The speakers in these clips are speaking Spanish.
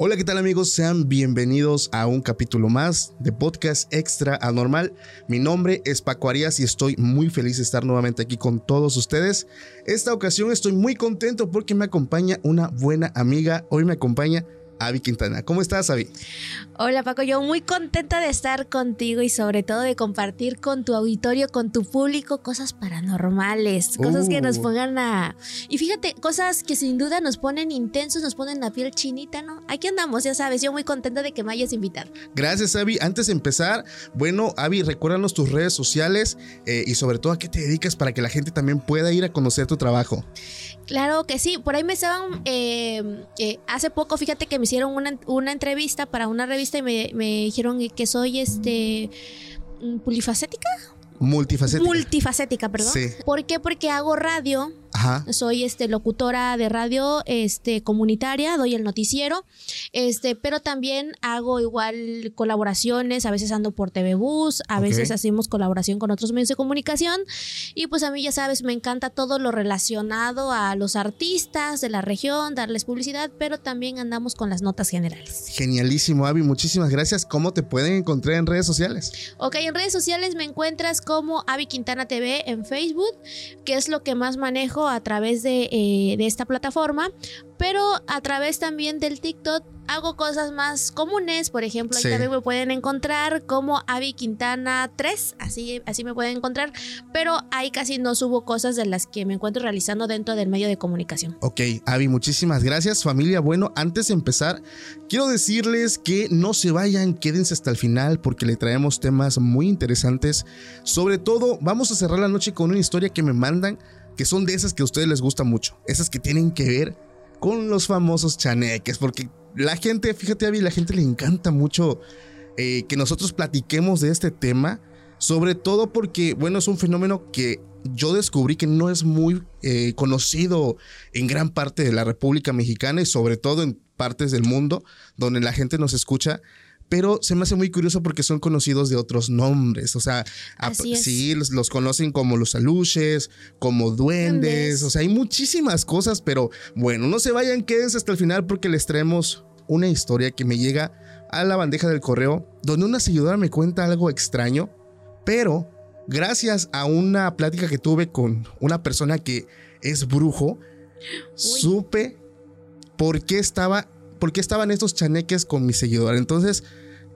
Hola, ¿qué tal amigos? Sean bienvenidos a un capítulo más de Podcast Extra Anormal. Mi nombre es Paco Arias y estoy muy feliz de estar nuevamente aquí con todos ustedes. Esta ocasión estoy muy contento porque me acompaña una buena amiga. Hoy me acompaña Avi Quintana. ¿Cómo estás, Avi? Hola Paco, yo muy contenta de estar contigo y sobre todo de compartir con tu auditorio, con tu público, cosas paranormales, cosas que nos Uh. pongan a... Y fíjate, cosas que sin duda nos ponen intensos, nos ponen la piel chinita, ¿no? Aquí andamos, ya sabes, yo muy contenta de que me hayas invitado. Gracias, Avi. Antes de empezar, bueno, Avi, recuérdanos tus redes sociales eh, y sobre todo a qué te dedicas para que la gente también pueda ir a conocer tu trabajo. Claro que sí, por ahí me estaban, eh, eh, hace poco, fíjate que me hicieron una, una entrevista para una revista y me, me dijeron que soy este polifacética, Multifacética. multifacética, perdón. Sí. ¿Por qué? Porque hago radio, Ajá. soy este locutora de radio este comunitaria, doy el noticiero, este, pero también hago igual colaboraciones, a veces ando por TV Bus, a veces hacemos colaboración con otros medios de comunicación y pues a mí ya sabes, me encanta todo lo relacionado a los artistas de la región, darles publicidad, pero también andamos con las notas generales. Genialísimo, Avi. Muchísimas gracias. ¿Cómo te pueden encontrar en redes sociales? Ok, en redes sociales me encuentras como Avi Quintana TV en Facebook, que es lo que más manejo a través de, eh, de esta plataforma, pero a través también del TikTok hago cosas más comunes, por ejemplo, ahí Sí. también me pueden encontrar como Avi Quintana 3, así, así me pueden encontrar, pero ahí casi no subo cosas de las que me encuentro realizando dentro del medio de comunicación. Ok, Avi, muchísimas gracias, familia. Bueno, antes de empezar, quiero decirles que no se vayan, quédense hasta el final porque le traemos temas muy interesantes. Sobre todo, vamos a cerrar la noche con una historia que me mandan, que son de esas que a ustedes les gusta mucho, esas que tienen que ver con los famosos chaneques, porque la gente, fíjate, Avi, la gente le encanta mucho eh, que nosotros platiquemos de este tema, sobre todo porque, bueno, es un fenómeno que yo descubrí que no es muy eh, conocido en gran parte de la República Mexicana y sobre todo en partes del mundo donde la gente nos escucha. Pero se me hace muy curioso porque son conocidos de otros nombres. O sea, es. sí, los, los conocen como los aluches, como duendes. Duendes. O sea, hay muchísimas cosas, pero bueno, no se vayan, quédense hasta el final porque les traemos una historia que me llega a la bandeja del correo, donde una seguidora me cuenta algo extraño, pero gracias a una plática que tuve con una persona que es brujo, supe por qué estaba, por qué estaban estos chaneques con mi seguidora. Entonces,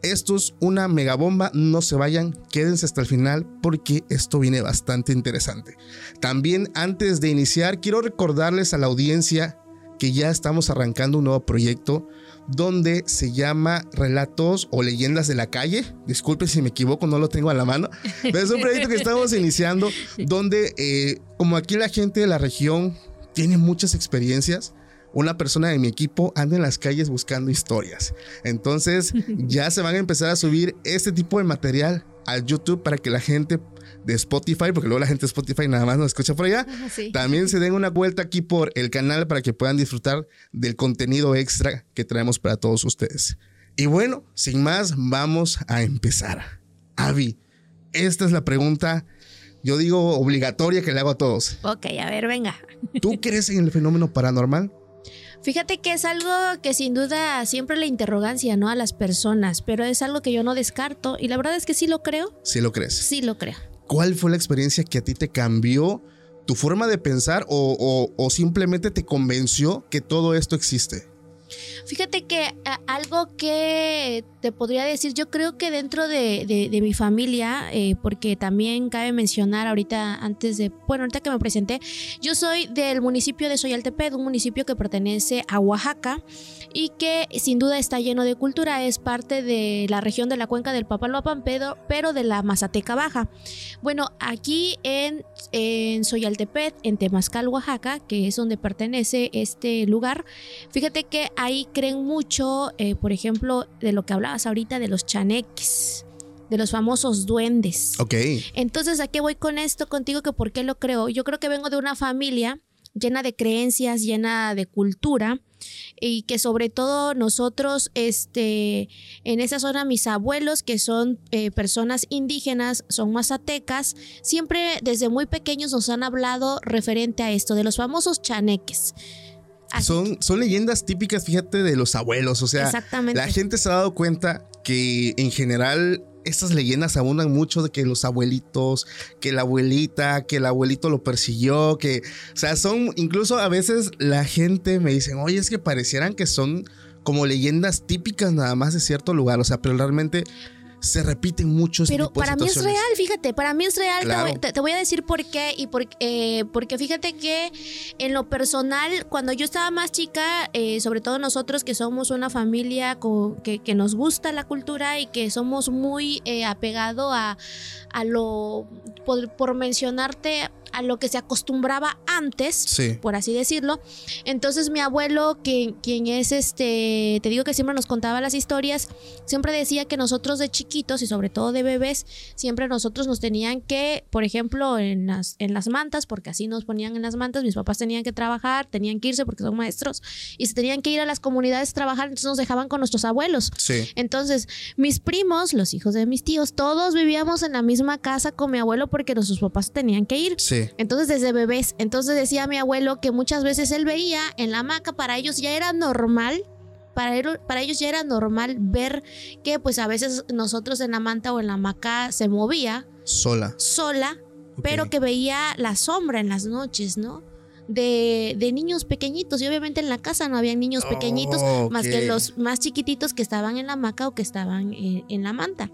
esto es una mega bomba, no se vayan, quédense hasta el final porque esto viene bastante interesante. También antes de iniciar, quiero recordarles a la audiencia que ya estamos arrancando un nuevo proyecto donde se llama Relatos o Leyendas de la Calle. Disculpe si me equivoco, no lo tengo a la mano. Pero es un proyecto que estamos iniciando donde, eh, como aquí la gente de la región tiene muchas experiencias, una persona de mi equipo anda en las calles buscando historias. Entonces ya se van a empezar a subir este tipo de material al YouTube para que la gente de Spotify, porque luego la gente de Spotify nada más nos escucha por allá, Sí. también se den una vuelta aquí por el canal para que puedan disfrutar del contenido extra que traemos para todos ustedes. Y bueno, sin más, vamos a empezar. Avi, esta es la pregunta, yo digo obligatoria que le hago a todos. Ok, a ver, venga. ¿Tú crees en el fenómeno paranormal? Fíjate que es algo que sin duda siempre la interrogancia, ¿no? A las personas, pero es algo que yo no descarto y la verdad es que sí lo creo, Si lo crees. sí lo creo. ¿Cuál fue la experiencia que a ti te cambió tu forma de pensar o, o- o simplemente te convenció que todo esto existe? Fíjate que algo que te podría decir, yo creo que dentro de, de- de mi familia, eh, porque también cabe mencionar ahorita, antes de, bueno, ahorita que me presenté, yo soy del municipio de Soyaltepec, un municipio que pertenece a Oaxaca y que sin duda está lleno de cultura, es parte de la región de la cuenca del Papaloapan, pero, pero de la Mazateca Baja. Bueno, aquí en, en Soyaltepec, en Temazcal, Oaxaca, que es donde pertenece este lugar, Fíjate que ahí creen mucho, eh, por ejemplo, de lo que hablabas ahorita de los chaneques, de los famosos duendes. Ok. Entonces, ¿a qué voy con esto contigo? Que por qué lo creo. Yo creo que vengo de una familia llena de creencias, llena de cultura y que sobre todo nosotros, este, en esa zona, mis abuelos, que son eh, personas indígenas, son mazatecas, siempre desde muy pequeños nos han hablado referente a esto, de los famosos chaneques. Así Son, son leyendas típicas, fíjate, de los abuelos. O sea, la gente se ha dado cuenta que en general estas leyendas abundan mucho de que los abuelitos, que la abuelita, que el abuelito lo persiguió, que, o sea, son, incluso a veces la gente me dicen, oye, es que parecieran que son como leyendas típicas nada más de cierto lugar, o sea, pero realmente se repiten mucho este Pero tipo de para mí es real, fíjate, para mí es real. Te Claro. voy- Te, te voy a decir por qué. Y por, eh, porque fíjate que en lo personal, cuando yo estaba más chica, eh, sobre todo nosotros que somos una familia co- que, que nos gusta la cultura y que somos muy eh, apegado a, a lo, por, por mencionarte, a lo que se acostumbraba antes Sí. por así decirlo. Entonces mi abuelo, que, quien es este, te digo que siempre nos contaba las historias, siempre decía que nosotros de chiquitos y sobre todo de bebés, siempre nosotros nos tenían que, por ejemplo, en las, en las mantas, porque así nos ponían en las mantas, mis papás tenían que trabajar, tenían que irse porque son maestros, y se tenían que ir a las comunidades a trabajar, entonces nos dejaban con nuestros abuelos. Sí. Entonces, mis primos, los hijos de mis tíos, todos vivíamos en la misma casa con mi abuelo porque nuestros papás tenían que ir. Sí. Entonces, desde bebés, entonces decía mi abuelo que muchas veces él veía en la hamaca, para ellos ya era normal, para, él- para ellos ya era normal ver que pues a veces nosotros en la manta o en la hamaca se movía Sola. sola, pero que veía la sombra en las noches, ¿no? De, de niños pequeñitos y obviamente en la casa no había niños pequeñitos Oh, más que los más chiquititos que estaban en la hamaca o que estaban en la manta.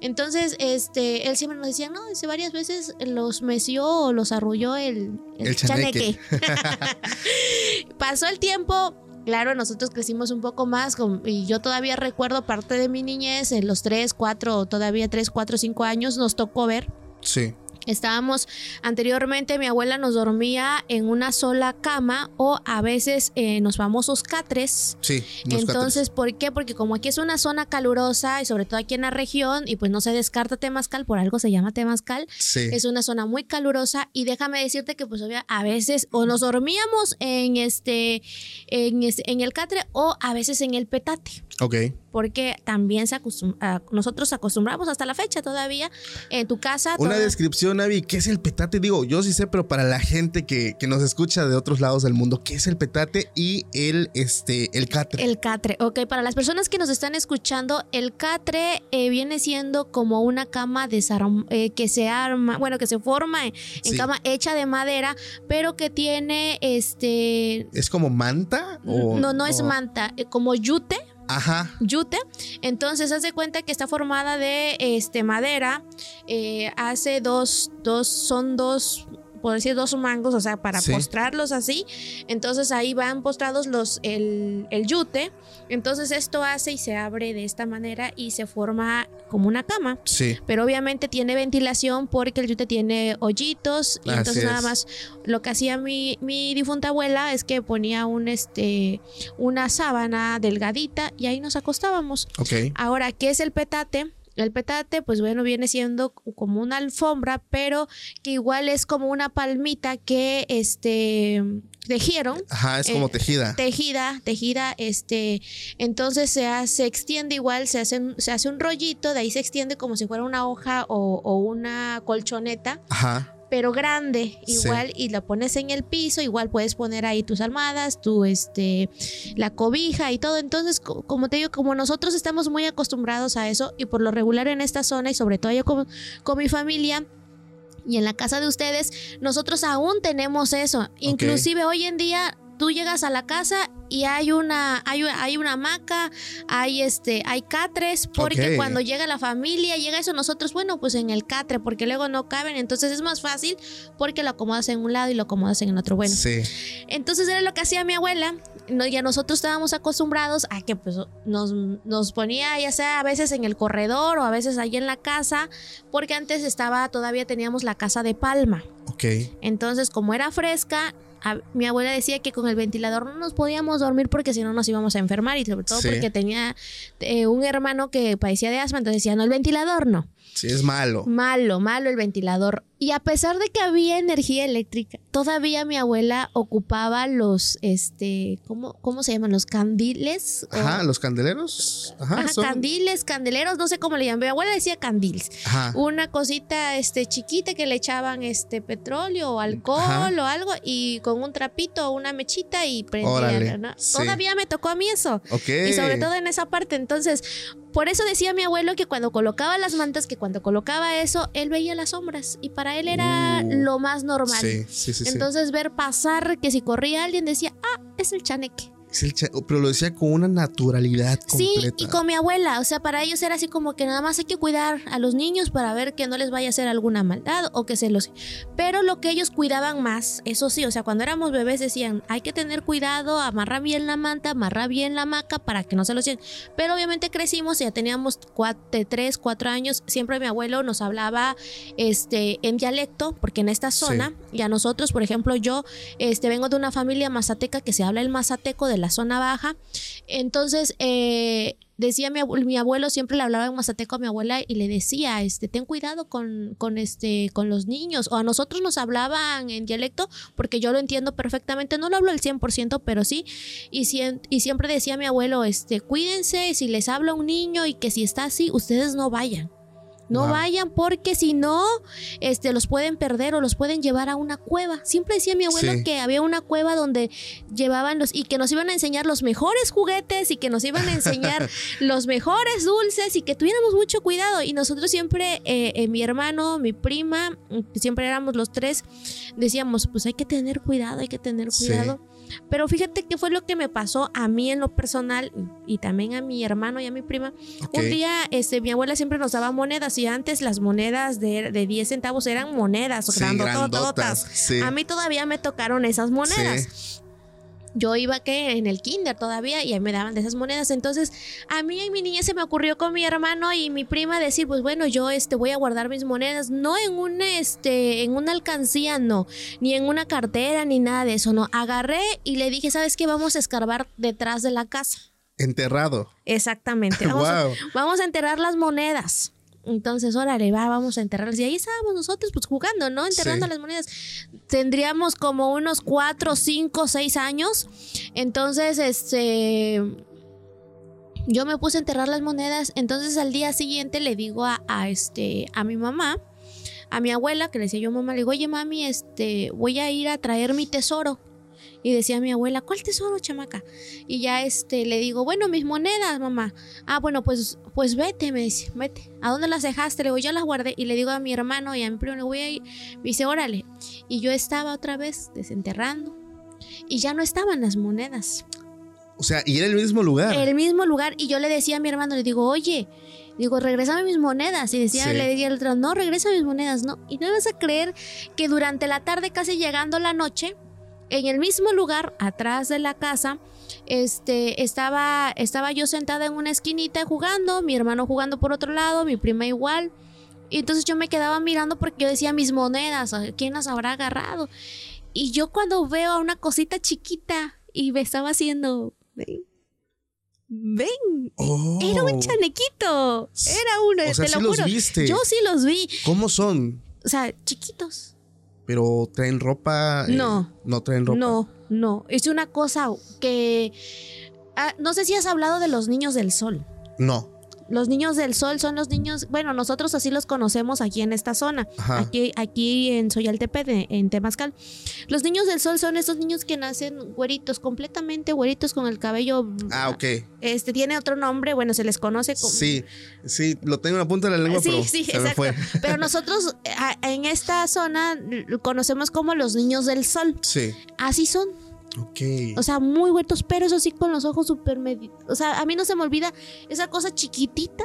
Entonces, este, él siempre nos decía, no, dice varias veces los meció o los arrulló el, El chaneque. Pasó el tiempo. Claro, nosotros crecimos un poco más con- y yo todavía recuerdo parte de mi niñez, en los 3, 4 o todavía 3, 4, 5 años nos tocó ver Sí. Estábamos anteriormente, mi abuela nos dormía en una sola cama o a veces en los famosos catres. Sí. Entonces, ¿por qué? Porque como aquí es una zona calurosa y sobre todo aquí en la región y pues no se descarta Temazcal, por algo se llama Temazcal. Sí. es una zona muy calurosa y déjame decirte que pues a veces o nos dormíamos en este en, este- en el catre o a veces en el petate Ok. Porque también se acostum- a- nosotros acostumbramos hasta la fecha todavía en tu casa Una toda- descripción, Avi, ¿qué es el petate? Digo, yo sí sé, pero para la gente que, que nos escucha de otros lados del mundo, ¿qué es el petate y el, este, el catre? El catre, ok, para las personas que nos están escuchando, el catre eh, viene siendo como una cama eh, que se arma, bueno, que se forma en, en Sí. cama hecha de madera, pero que tiene este... ¿Es como manta? O, no, no es manta, eh, como yute, Ajá. yute. Entonces, haz de cuenta que está formada de este, madera. eh, hace dos, dos, son dos, por decir, dos mangos, o sea, para Sí. postrarlos así. Entonces, ahí van postrados los, el, el yute. Entonces, esto hace y se abre de esta manera y se forma como una cama. Sí. Pero obviamente tiene ventilación porque el yute tiene hoyitos y entonces nada más lo que hacía mi, mi difunta abuela es que ponía un este una sábana delgadita y ahí nos acostábamos. Ok. Ahora, ¿qué es el petate? El petate, pues bueno, viene siendo como una alfombra, pero que igual es como una palmita que este tejieron Ajá, es como eh, tejida. tejida, tejida, este, entonces se, hace, se extiende igual, se hace, un- se hace un rollito, de ahí se extiende como si fuera una hoja o, o una colchoneta, Ajá. Pero grande, Sí. igual, y la pones en el piso, igual puedes poner ahí tus almohadas, tu, este, la cobija y todo, entonces, co- como te digo, como nosotros estamos muy acostumbrados a eso, y por lo regular en esta zona, y sobre todo yo con, con mi familia, Y en la casa de ustedes, nosotros aún tenemos eso. Inclusive hoy en día tú llegas a la casa y hay una hay, hay una hamaca, hay este hay catres porque cuando llega la familia, llega eso nosotros bueno, pues en el catre porque luego no caben, entonces es más fácil porque lo acomodas en un lado y lo acomodas en el otro. Bueno, Sí. entonces era lo que hacía mi abuela. No, ya nosotros estábamos acostumbrados a que pues nos, nos ponía ya sea a veces en el corredor o a veces ahí en la casa, porque antes estaba, todavía teníamos la casa de palma. Ok. Entonces, como era fresca, a- mi abuela decía que con el ventilador no nos podíamos dormir porque si no nos íbamos a enfermar y sobre todo Sí. porque tenía eh, un hermano que padecía de asma, entonces decía, no, el ventilador no. Sí, es malo. Malo, malo el ventilador. Y a pesar de que había energía eléctrica, todavía mi abuela ocupaba los, este, ¿cómo, cómo se llaman? Los candiles. Ajá, los candeleros. Ajá, Ajá, son- candiles, candeleros, no sé cómo le llaman. Mi abuela decía candiles. Ajá. Una cosita este, chiquita que le echaban este petróleo o alcohol Ajá. o algo y con un trapito o una mechita y Órale, prendían. ¿no? sí. Todavía me tocó a mí eso. Ok. Y sobre todo en esa parte. Entonces, por eso decía mi abuelo que cuando colocaba las mantas, que cuando colocaba eso, él veía las sombras. Y para él era Uh, lo más normal. Sí, sí, sí. sí. Entonces, ver pasar que si corría alguien decía, ah, es el chaneque. Pero lo decía con una naturalidad Sí, completa. y con mi abuela, o sea, para ellos era así como que nada más hay que cuidar a los niños para ver que no les vaya a hacer alguna maldad o que se los... Pero lo que ellos cuidaban más, eso sí, o sea, cuando éramos bebés decían, hay que tener cuidado, amarra bien la manta, amarra bien la hamaca para que no se los lleven. Pero obviamente crecimos, ya teníamos cuatro, de tres, cuatro años, siempre mi abuelo nos hablaba este, en dialecto, porque en esta Sí. zona, y a nosotros, por ejemplo, yo este, vengo de una familia mazateca que se habla el mazateco de la zona baja, entonces, eh, decía mi abuelo, mi abuelo, siempre le hablaba en mazateco a mi abuela y le decía, este, ten cuidado con, con, este, con los niños. O a nosotros nos hablaban en dialecto, porque yo lo entiendo perfectamente. No lo hablo al 100%, pero sí. Y, y siempre decía mi abuelo, este, cuídense, si les habla un niño y que si está así, ustedes no vayan. No Wow. vayan porque si no, este, los pueden perder o los pueden llevar a una cueva. Siempre decía mi abuelo Sí. que había una cueva donde llevaban los y que nos iban a enseñar los mejores juguetes y que nos iban a enseñar los mejores dulces y que tuviéramos mucho cuidado. Y nosotros siempre, eh, eh, mi hermano, mi prima, mm, siempre éramos los tres, decíamos, pues hay que tener cuidado, hay que tener Sí. Pero fíjate qué fue lo que me pasó a mí en lo personal y también a mi hermano y a mi prima. Un día, este, mi abuela siempre nos daba monedas y antes las monedas de, de 10 centavos eran monedas Sí, sí. A mí todavía me tocaron esas monedas. Yo iba que en el kinder todavía y ahí me daban de esas monedas. Entonces, a mí en mi niñez se me ocurrió con mi hermano y mi prima decir, pues bueno, yo este voy a guardar mis monedas, no en una este en una alcancía, no, ni en una cartera ni nada de eso, no. Agarré y le dije, "¿Sabes qué? Vamos a escarbar detrás de la casa." Enterrado. Exactamente. Vamos, a, Wow. vamos a enterrar las monedas. Entonces, órale, va, vamos a enterrarlas. Y ahí estábamos nosotros, pues jugando, ¿no? Enterrando Sí. las monedas. Tendríamos como unos cuatro, cinco, seis años. Entonces, este. Yo me puse a enterrar las monedas. Entonces, al día siguiente le digo a, a, este, a mi mamá, a mi abuela, que le decía yo, mamá, le digo, oye, mami, este, voy a ir a traer mi tesoro. Y decía mi abuela, ¿cuál tesoro, chamaca? Y ya este le digo, bueno, mis monedas, mamá. Ah, bueno, pues, pues vete, me dice, vete. ¿A dónde las dejaste? Le digo, yo las guardé. Y le digo a mi hermano y a mi primo, le voy a ir. Me dice, órale. Y yo estaba otra vez desenterrando. Y ya no estaban las monedas. O sea, y era el mismo lugar. El mismo lugar. Y yo le decía a mi hermano, le digo, oye, digo, regrésame mis monedas. Y decía, Sí. le decía el otro, no, regresa mis monedas, no. Y no vas a creer que durante la tarde, casi llegando la noche, en el mismo lugar, atrás de la casa, este, estaba, estaba yo sentada en una esquinita jugando, mi hermano jugando por otro lado, mi prima igual. Y entonces yo me quedaba mirando porque yo decía mis monedas, ¿quién las habrá agarrado? Y yo cuando veo a una cosita chiquita y me estaba haciendo, ven, ven, Oh. era un chanequito, era uno, O sea, te sí lo los juro. viste. Yo sí los vi, ¿Cómo son? o sea, chiquitos. Pero traen ropa. eh, No. No traen ropa. No, no, es una cosa que... ah, no sé si has hablado de los niños del sol. No. Los niños del sol son los niños, bueno, nosotros así los conocemos aquí en esta zona, Ajá. aquí, aquí en Soyaltepec, de- en Temazcal. Los niños del sol son esos niños que nacen güeritos, completamente güeritos con el cabello. Ah, ok. Este tiene otro nombre, bueno, se les conoce como. Sí, sí, lo tengo en la punta de la lengua, Sí, pero sí, se me exacto. fue. Pero nosotros eh, a- en esta zona conocemos como los niños del sol. Sí, Así son. Ok. O sea, muy huertos, pero eso sí con los ojos súper O sea, a mí no se me olvida esa cosa chiquitita.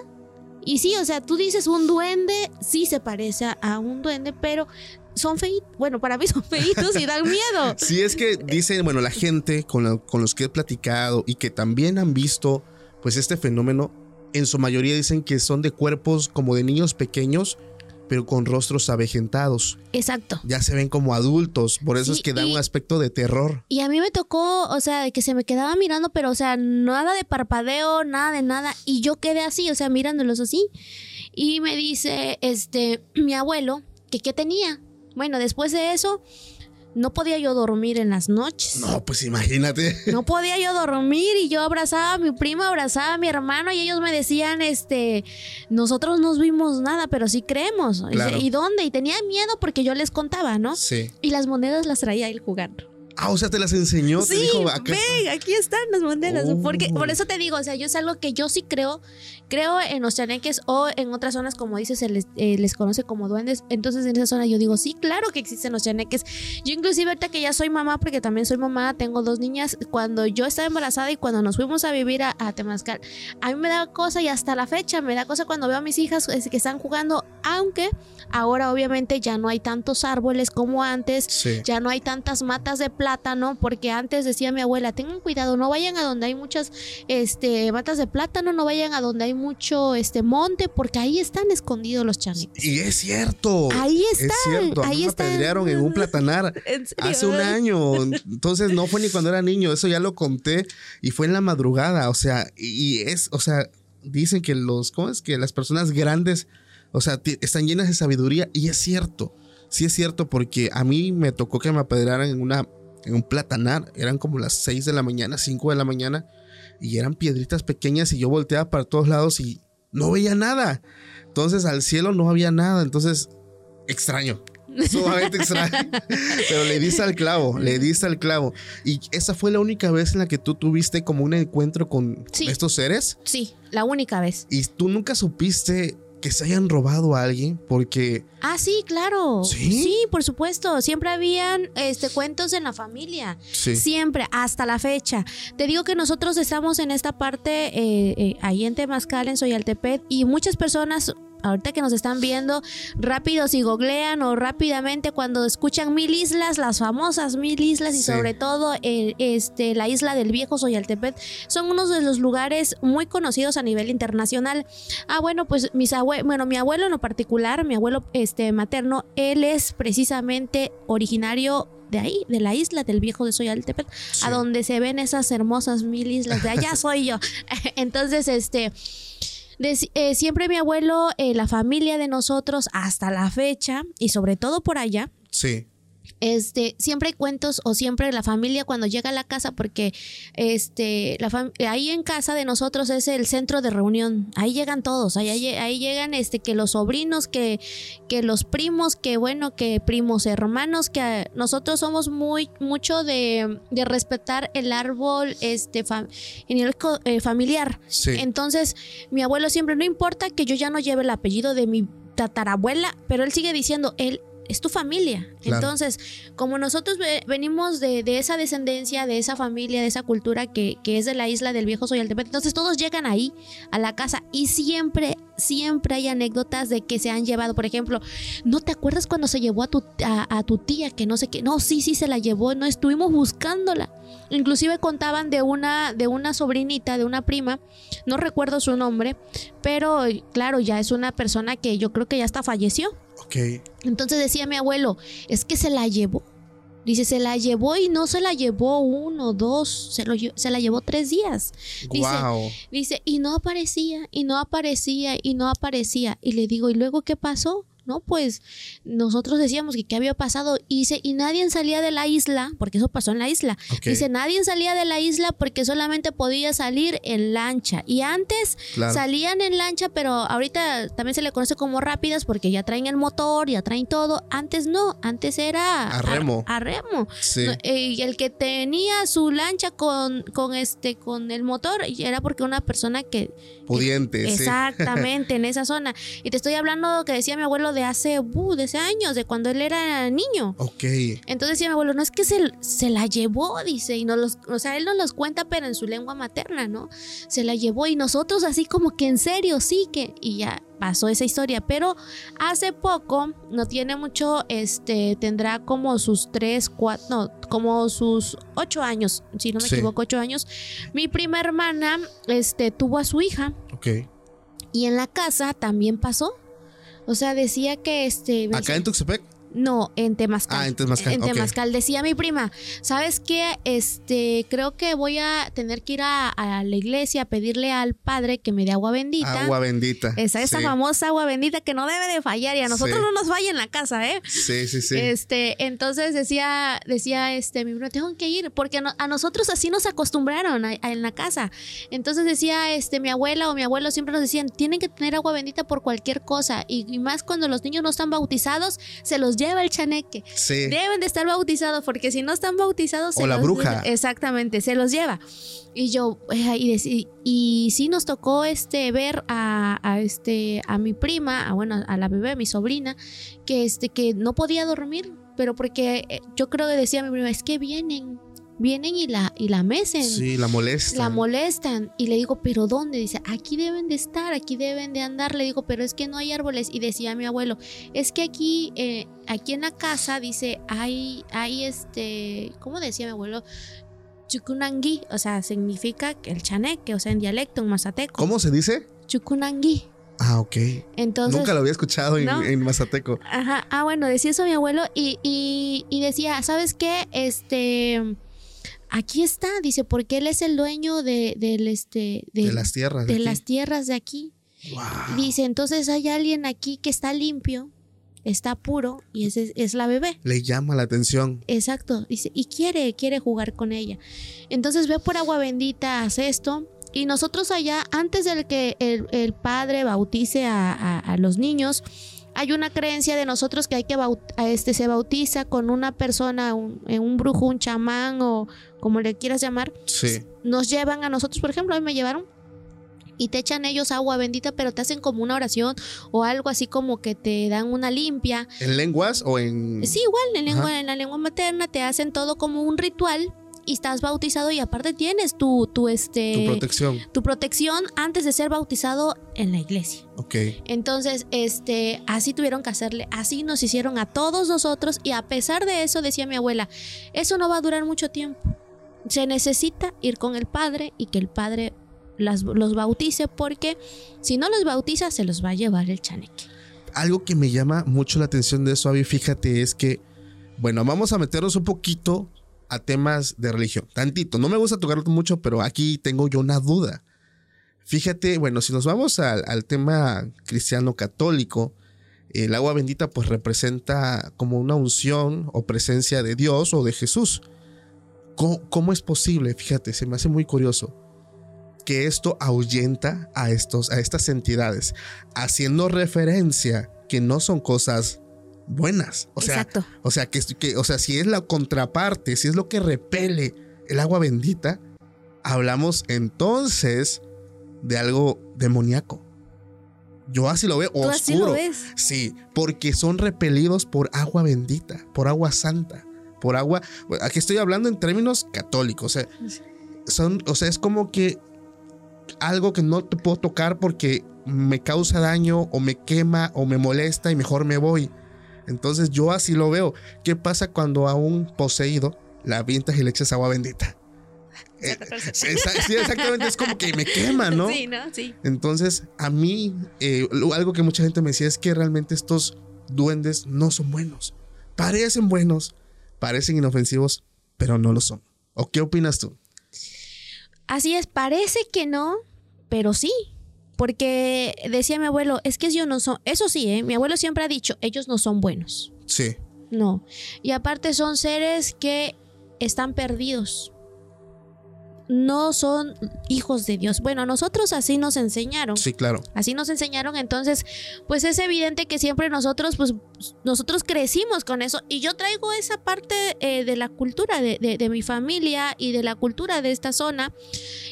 Y sí, o sea, tú dices un duende, sí se parece a, a un duende, pero son feitos. Bueno, para mí son feitos y dan miedo. Sí, es que dicen, bueno, la gente con, la- con los que he platicado y que también han visto, pues este fenómeno, en su mayoría dicen que son de cuerpos como de niños pequeños, pero con rostros avejentados. Exacto. Ya se ven como adultos, por eso Sí, es que dan y- un aspecto de terror. Y a mí me tocó, o sea, de que se me quedaba mirando, pero, o sea, nada de parpadeo, nada de nada. Y yo quedé así, o sea, mirándolos así. Y me dice, este, mi abuelo, que qué tenía. Bueno, después de eso, no podía yo dormir en las noches. No, pues imagínate. No podía yo dormir y yo abrazaba a mi primo, abrazaba a mi hermano y ellos me decían, este, nosotros no vimos nada, pero sí creemos. Y Claro. ¿Y dónde? Y tenía miedo porque yo les contaba, ¿no? Sí. Y las monedas las traía él jugando. Ah, o sea, te las enseñó. te Sí, dijo, acá ven, aquí están las monedas. Oh. Porque, por eso te digo, o sea, yo es algo que yo sí creo. Creo en los chaneques o en otras zonas, como dices, se les, eh, les conoce como duendes. Entonces, en esa zona yo digo, sí, claro que existen los chaneques. Yo, inclusive, ahorita que ya soy mamá, porque también soy mamá, tengo dos niñas. Cuando yo estaba embarazada y cuando nos fuimos a vivir a, a Temazcal, a mí me da cosa y hasta la fecha me da cosa cuando veo a mis hijas que están jugando, aunque ahora, obviamente, ya no hay tantos árboles como antes. Sí. Ya no hay tantas matas de plátano, porque antes decía mi abuela, tengan cuidado, no vayan a donde hay muchas este, matas de plátano, no vayan a donde hay mucho este, monte, porque ahí están escondidos los changuitos. Y es cierto. Ahí Es están, cierto. A mí ahí me están. apedrearon en un platanar. Hace un año. Entonces no fue ni cuando era niño. Eso ya lo conté. Y fue en la madrugada. O sea, y es, o sea, dicen que los, ¿cómo es? Que las personas grandes, o sea, están llenas de sabiduría. Y es cierto. Sí es cierto porque a mí me tocó que me apedrearan en una, en un platanar. Eran como las 6 de la mañana, 5 de la mañana. Y eran piedritas pequeñas y yo volteaba para todos lados y no veía nada. Entonces al cielo no había nada. Entonces, extraño. Sumamente extraño. Pero le diste al clavo, le diste al clavo. Y esa fue la única vez en la que tú tuviste como un encuentro con Sí. estos seres. Sí, la única vez. Y tú nunca supiste que se hayan robado a alguien porque Ah, sí, claro. ¿Sí? por supuesto. Siempre habían este, cuentos en la familia. sí, Siempre, hasta la fecha. Te digo que nosotros estamos en esta parte, eh, eh, ahí en Temazcal, en Soyaltepec, y muchas personas, ahorita que nos están viendo, rápido si googlean o rápidamente cuando escuchan Mil Islas, las famosas Mil Islas, y Sí. sobre todo eh, este, la isla del viejo Soyaltepec, son unos de los lugares muy conocidos a nivel internacional. Ah, bueno, pues mis abue bueno, mi abuelo en lo particular, mi abuelo este, materno, él es precisamente originario de ahí, de la isla del viejo de Soyaltepec, Sí. a donde se ven esas hermosas mil islas. De allá soy yo. Entonces, este. De- eh, siempre mi abuelo, eh, la familia de nosotros, hasta la fecha, y sobre todo por allá, sí, este, siempre hay cuentos o siempre la familia cuando llega a la casa, porque este, la fam- ahí en casa de nosotros es el centro de reunión. Ahí llegan todos, ahí, ahí, ahí llegan este, que los sobrinos, que, que los primos, que bueno, que primos hermanos, que nosotros somos muy, mucho de, de respetar el árbol este, fa- genealógico, eh, familiar. sí. Entonces, mi abuelo siempre, no importa que yo ya no lleve el apellido de mi tatarabuela, pero él sigue diciendo, él es tu familia. Claro. Entonces, como nosotros ve- venimos de, de esa descendencia, de esa familia, de esa cultura que, que es de la isla del viejo Soyaltepec, entonces todos llegan ahí, a la casa, y siempre, siempre hay anécdotas de que se han llevado, por ejemplo, ¿no te acuerdas cuando se llevó a tu, a, a tu tía que no sé qué? No, sí, sí se la llevó, no estuvimos buscándola. Inclusive contaban de una, de una sobrinita, de una prima, no recuerdo su nombre, pero claro, ya es una persona que yo creo que ya hasta falleció. Ok. Entonces decía mi abuelo, es que se la llevó. Dice, se la llevó y no se la llevó uno, dos, se, lo, se la llevó tres días. Dice, Wow. Dice, y no aparecía, y no aparecía, y no aparecía. Y le digo, ¿y luego qué pasó? ¿No? Pues nosotros decíamos que qué había pasado y, se, y nadie salía de la isla, porque eso pasó en la isla. Dice, nadie salía de la isla porque solamente podía salir en lancha. Y antes Claro. salían en lancha, pero ahorita también se le conoce como rápidas porque ya traen el motor, ya traen todo. Antes no, antes era A remo. A, remo. Sí. No, eh, y el que tenía su lancha con, con este con el motor era porque una persona que Pudiente, sí. exactamente en esa zona. Y te estoy hablando que decía mi abuelo de hace uh, de hace años de cuando él era niño. Ok. entonces decía mi abuelo no es que se, se la llevó dice y no los o sea él no los cuenta pero en su lengua materna no se la llevó y nosotros así como que en serio sí que y ya pasó esa historia pero hace poco no tiene mucho este tendrá como sus tres cuatro no como sus ocho años si no me Sí. equivoco ocho años mi prima hermana este tuvo a su hija Ok. y en la casa también pasó o sea decía que este Acá en Tuxtepec. No, en Temazcal. Ah, en Temazcal, En ok. Temazcal. Decía mi prima, ¿sabes qué? Este, creo que voy a tener que ir a, a la iglesia a pedirle al padre que me dé agua bendita. Agua bendita. Esa, esa Sí. famosa agua bendita que no debe de fallar y a nosotros Sí. no nos falla en la casa, ¿eh? Sí, sí, sí. Este, entonces decía, decía este, mi prima, tengo que ir, porque a nosotros así nos acostumbraron a- a- en la casa. Entonces decía, este, mi abuela o mi abuelo siempre nos decían, tienen que tener agua bendita por cualquier cosa. Y, y más cuando los niños no están bautizados, se los lleva el chaneque. Sí. Deben de estar bautizados, porque si no están bautizados, se O la los- bruja. Exactamente, se los lleva. Y yo, eh, y, deci- y sí nos tocó este ver a, a este a mi prima, a, bueno, a la bebé, mi sobrina, que este que no podía dormir, pero porque eh, yo creo que decía mi prima, es que vienen, vienen y la y la mecen. Sí, la molesta. La molestan y le digo, ¿pero dónde? Dice, aquí deben de estar, aquí deben de andar. Le digo, pero es que no hay árboles. Y decía mi abuelo, es que aquí, eh, aquí en la casa, dice, hay, hay este, ¿cómo decía mi abuelo? Chucunangui, o sea, significa el chaneque, o sea, en dialecto, en mazateco. ¿Cómo se dice? Chucunangui. Ah, ok. Entonces, Nunca lo había escuchado en, ¿No? en Mazateco. Ajá, ah, bueno, decía eso mi abuelo y, y, y decía, ¿sabes qué? Este, aquí está, dice, porque él es el dueño de, del, este, De, las tierras. de aquí. las tierras de aquí. Wow. Dice, entonces hay alguien aquí que está limpio, está puro y ese es, es la bebé. Le llama la atención. Exacto. Dice, y quiere, quiere jugar con ella. Entonces ve por agua bendita, hace esto. Y nosotros allá, antes del que el, el padre bautice a, a- a los niños, hay una creencia de nosotros que hay que a este se bautiza con una persona, un, eh, un brujo, un chamán o como le quieras llamar. Sí. Nos llevan a nosotros, por ejemplo, a mí me llevaron y te echan ellos agua bendita, pero te hacen como una oración o algo así como que te dan una limpia. ¿En lenguas o en.? Sí, igual, en, lengua, en la lengua materna te hacen todo como un ritual y estás bautizado y aparte tienes tu, tu, este, Tu protección. tu protección antes de ser bautizado en la iglesia. Ok. Entonces, este, así tuvieron que hacerle, así nos hicieron a todos nosotros y a pesar de eso, decía mi abuela, eso no va a durar mucho tiempo. Se necesita ir con el padre y que el padre las- los bautice porque si no los bautiza se los va a llevar el chaneque. Algo que me llama mucho la atención de eso, Avi, fíjate, es que, bueno, vamos a meternos un poquito a temas de religión. Tantito. No me gusta tocarlo mucho, pero aquí tengo yo una duda. Fíjate, bueno, si nos vamos al, tema cristiano católico, el agua bendita pues representa como una unción o presencia de Dios o de Jesús. ¿Cómo, cómo es posible? Fíjate, se me hace muy curioso que esto ahuyenta a, estos, a estas entidades, haciendo referencia que no son cosas buenas. O sea, Exacto. o sea, que, que- o sea, si es la contraparte, si es lo que repele el agua bendita, hablamos entonces de algo demoníaco. Yo así lo veo, ¿Tú así oscuro. lo ves? Sí, porque son repelidos por agua bendita, por agua santa, por agua. Aquí estoy hablando en términos católicos. O sea, son, o sea, es como que algo que no te puedo tocar porque me causa daño o me quema o me molesta y mejor me voy. Entonces yo así lo veo. ¿Qué pasa cuando a un poseído la avientas y le echas agua bendita? Eh, sí, exactamente, es como que me quema, ¿no? Sí, ¿no? Sí. Entonces, a mí, eh, algo que mucha gente me decía es que realmente estos duendes no son buenos. Parecen buenos, parecen inofensivos, pero no lo son. ¿O qué opinas tú? Así es, parece que no, pero sí. Porque decía mi abuelo, es que ellos no son, eso sí, ¿eh? mi abuelo siempre ha dicho, ellos no son buenos. Sí. No. Y aparte son seres que están perdidos. No son hijos de Dios. Bueno, nosotros así nos enseñaron. Sí, claro. Así nos enseñaron, entonces, pues es evidente que siempre nosotros, pues nosotros crecimos con eso y yo traigo esa parte eh, de la cultura de, de- de mi familia y de la cultura de esta zona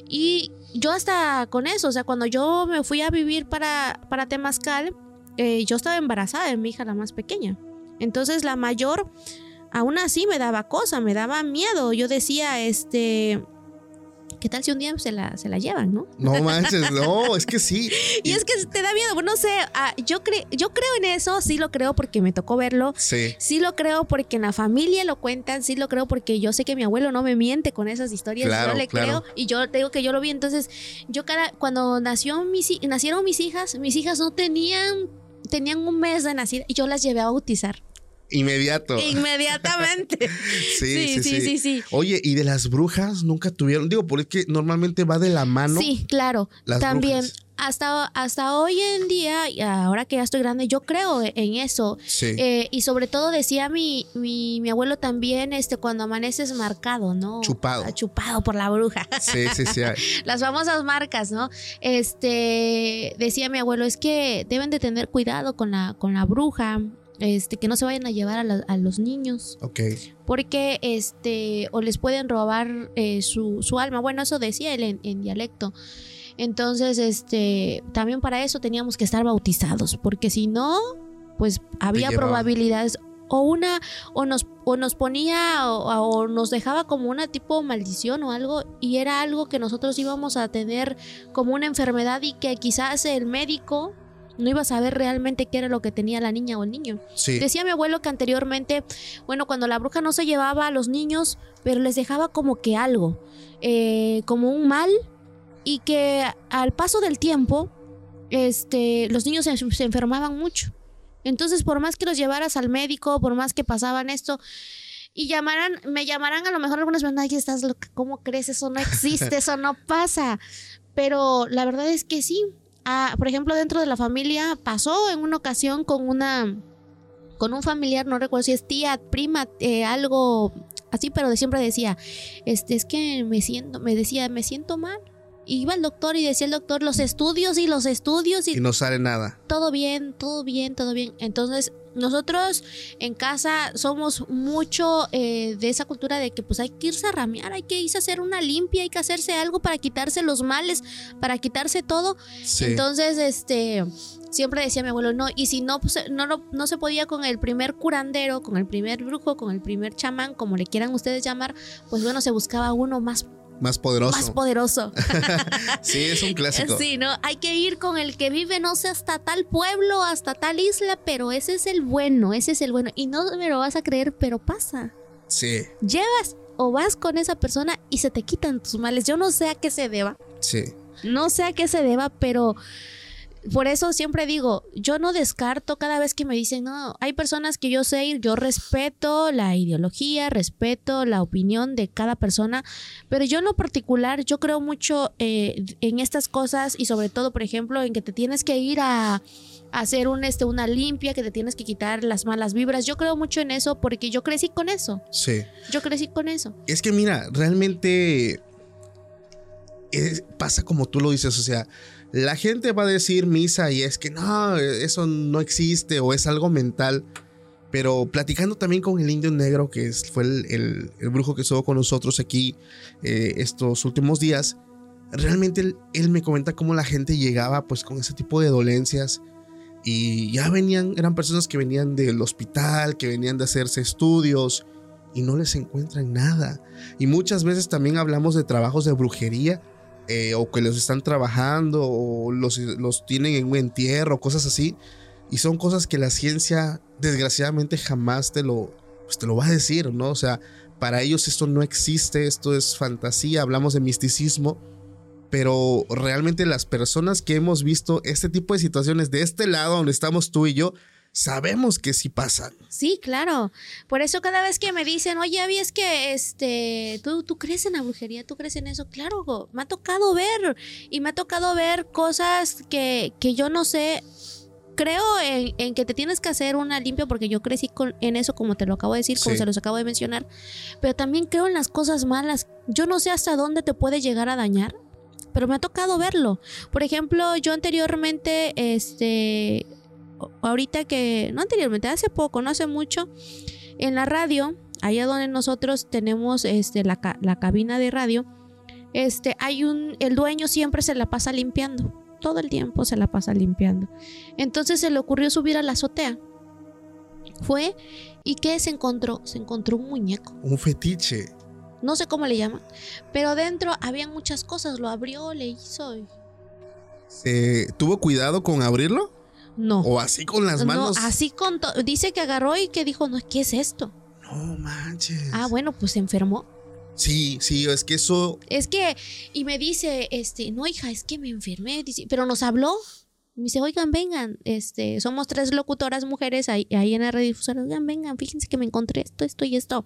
y yo hasta con eso, o sea, cuando yo me fui a vivir para, para Temazcal, eh, yo estaba embarazada de mi hija, la más pequeña. Entonces la mayor, aún así me daba cosa, me daba miedo. Yo decía, este, ¿qué tal si un día se la, se la llevan, no? No manches, no, es que sí. Y es que te da miedo, no sé, ah, yo, cre yo creo en eso, sí lo creo porque me tocó verlo, Sí. sí lo creo porque en la familia lo cuentan, sí lo creo porque yo sé que mi abuelo no me miente con esas historias, Claro, yo le claro. creo y yo te digo que yo lo vi, entonces yo cada, cuando nació mis, nacieron mis hijas, mis hijas no tenían, tenían un mes de nacida y yo las llevé a bautizar Inmediato. inmediatamente. Sí, sí, sí, sí, sí. Oye, ¿y de las brujas nunca tuvieron? Digo, porque normalmente va de la mano. Sí, claro. las También brujas. hasta, hasta hoy en día, y ahora que ya estoy grande, yo creo en eso. Sí. Eh, y sobre todo decía mi, mi, mi abuelo también, este, cuando amaneces marcado, ¿no? Chupado. Ah, Chupado por la bruja. Sí, sí, sí. Las famosas marcas, ¿no? Este, decía mi abuelo, es que deben de tener cuidado con la, con la bruja, este, que no se vayan a llevar a, la- a los niños, Ok. porque, este, o les pueden robar eh, su, su alma. Bueno, eso decía él en, en dialecto. Entonces, este, también para eso teníamos que estar bautizados, porque si no, pues había probabilidades o una o nos o nos ponía o, o nos dejaba como una tipo maldición o algo y era algo que nosotros íbamos a tener como una enfermedad y que quizás el médico no iba a saber realmente qué era lo que tenía la niña o el niño. Sí. Decía mi abuelo que anteriormente, bueno, cuando la bruja no se llevaba a los niños, pero les dejaba como que algo, eh, como un mal, y que al paso del tiempo, este, los niños se, se enfermaban mucho. Entonces, por más que los llevaras al médico, por más que pasaban esto, y llamaran, me llamarán a lo mejor algunas personas, ay, estás loca, ¿cómo crees? Eso no existe, eso no pasa. Pero la verdad es que sí. Ah, por ejemplo, dentro de la familia pasó en una ocasión con una con un familiar, no recuerdo si es tía, prima, eh, algo así, pero de siempre decía, este, es que me siento, me decía, me siento mal. Y iba al doctor y decía el doctor, los estudios y los estudios y Y no sale nada. todo bien, todo bien, todo bien. Entonces, nosotros en casa somos mucho eh, de esa cultura de que pues hay que irse a ramear, hay que irse a hacer una limpia, hay que hacerse algo para quitarse los males, para quitarse todo. Sí. Entonces, este, siempre decía mi abuelo, no, y si no, pues, no, lo- no se podía con el primer curandero, con el primer brujo, con el primer chamán, como le quieran ustedes llamar, pues bueno, se buscaba uno más, más poderoso. más poderoso. sí, es un clásico. Sí, ¿no? Hay que ir con el que vive, no sé, hasta tal pueblo, hasta tal isla, pero ese es el bueno, ese es el bueno. Y no me lo vas a creer, pero pasa. Sí, Llevas o vas con esa persona y se te quitan tus males. Yo no sé a qué se deba. sí. No sé a qué se deba, pero por eso siempre digo, yo no descarto cada vez que me dicen, no, hay personas que yo sé, yo respeto la ideología, respeto la opinión de cada persona, pero yo en lo particular, yo creo mucho eh, en estas cosas y sobre todo, por ejemplo, en que te tienes que ir a, hacer un, este, una limpia, que te tienes que quitar las malas vibras. Yo creo mucho en eso porque yo crecí con eso. Sí. Yo crecí con eso. Es que mira, realmente es- pasa como tú lo dices, o sea, la gente va a decir misa y es que no, eso no existe o es algo mental. Pero platicando también con el indio negro, que fue el brujo que estuvo con nosotros aquí eh, estos últimos días, realmente él, él me comenta cómo la gente llegaba pues con ese tipo de dolencias y ya venían, eran personas que venían del hospital, que venían de hacerse estudios y no les encuentran nada. Y muchas veces también hablamos de trabajos de brujería eh, o que los están trabajando o los, los tienen en un entierro, cosas así. Y son cosas que la ciencia desgraciadamente jamás te lo, pues, te lo va a decir, ¿no? O sea, para ellos esto no existe, esto es fantasía, hablamos de misticismo. Pero realmente las personas que hemos visto este tipo de situaciones de este lado donde estamos tú y yo, sabemos que sí pasan. Sí, claro. Por eso cada vez que me dicen, oye, Abby, es que este, ¿tú, tú crees en la brujería, tú crees en eso. Claro, me ha tocado ver. Y me ha tocado ver cosas que, que yo no sé. Creo en, en que te tienes que hacer una limpia porque yo crecí con, en eso, como te lo acabo de decir, como Sí. se los acabo de mencionar. Pero también creo en las cosas malas. Yo no sé hasta dónde te puede llegar a dañar, pero me ha tocado verlo. Por ejemplo, yo anteriormente, este, ahorita que, no anteriormente, hace poco, no hace mucho, en la radio, allá donde nosotros tenemos este, la, la cabina de radio, este, hay un, el dueño siempre se la pasa limpiando, todo el tiempo se la pasa limpiando. Entonces se le ocurrió subir a la azotea. Fue y ¿qué se encontró? Se encontró un muñeco. Un fetiche. No sé cómo le llaman, pero dentro había muchas cosas. Lo abrió, le hizo. y- ¿Se ¿Tuvo cuidado con abrirlo? No. ¿O así con las No, manos? así con dice que agarró y que dijo, no, ¿qué es esto? No manches. Ah, bueno, pues se enfermó. Sí, sí, es que eso. Es que, y me dice, este, no, hija, es que me enfermé, dice, pero nos habló. Me dice, oigan, vengan, este, somos tres locutoras mujeres ahí, ahí en la radiodifusora, oigan, vengan, fíjense que me encontré esto, esto y esto.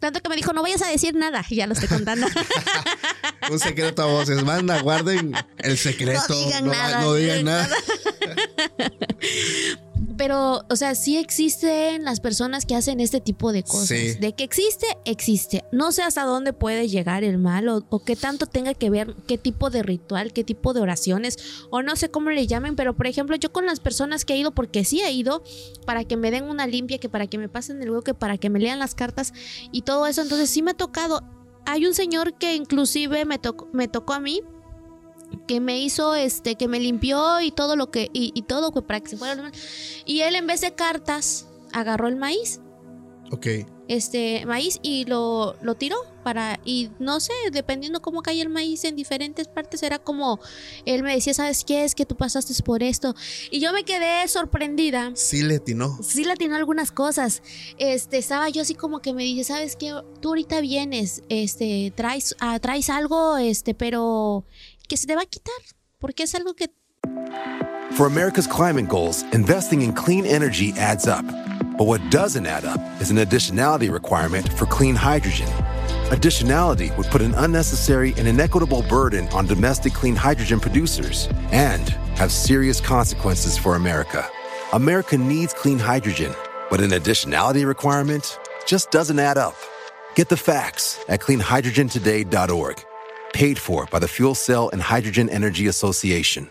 Tanto que me dijo, no vayas a decir nada, y ya lo estoy contando. Un secreto a voces. Manda, guarden el secreto. No digan no, nada, no digan nada. Pero, o sea, sí existen las personas que hacen este tipo de cosas. Sí. De que existe, existe. No sé hasta dónde puede llegar el mal o, o qué tanto tenga que ver, qué tipo de ritual, qué tipo de oraciones, o no sé cómo le llamen, pero por ejemplo, yo con las personas que he ido, porque sí he ido, para que me den una limpia, que para que me pasen el huevo, que para que me lean las cartas y todo eso, entonces sí me ha tocado. Hay un señor que inclusive me tocó, me tocó a mí, que me hizo este que me limpió y todo lo que y, y todo para que se fuera y él en vez de cartas agarró el maíz Ok. este maíz y lo, lo tiró para y no sé dependiendo cómo cae el maíz en diferentes partes era como él me decía sabes qué es que tú pasaste por esto y yo me quedé sorprendida Sí le atinó. sí latinó algunas cosas. Este, estaba yo así como que me dice, ¿sabes qué? Tú ahorita vienes, este, traes, ah, traes algo, este, pero que se te va a quitar, porque es algo que For America's climate goals, investing in clean energy adds up. But what doesn't add up is an additionality requirement for clean hydrogen. Additionality would put an unnecessary and inequitable burden on domestic clean hydrogen producers and have serious consequences for America. America needs clean hydrogen, but an additionality requirement just doesn't add up. Get the facts at cleanhydrogentoday.org. Paid for by the Fuel Cell and Hydrogen Energy Association.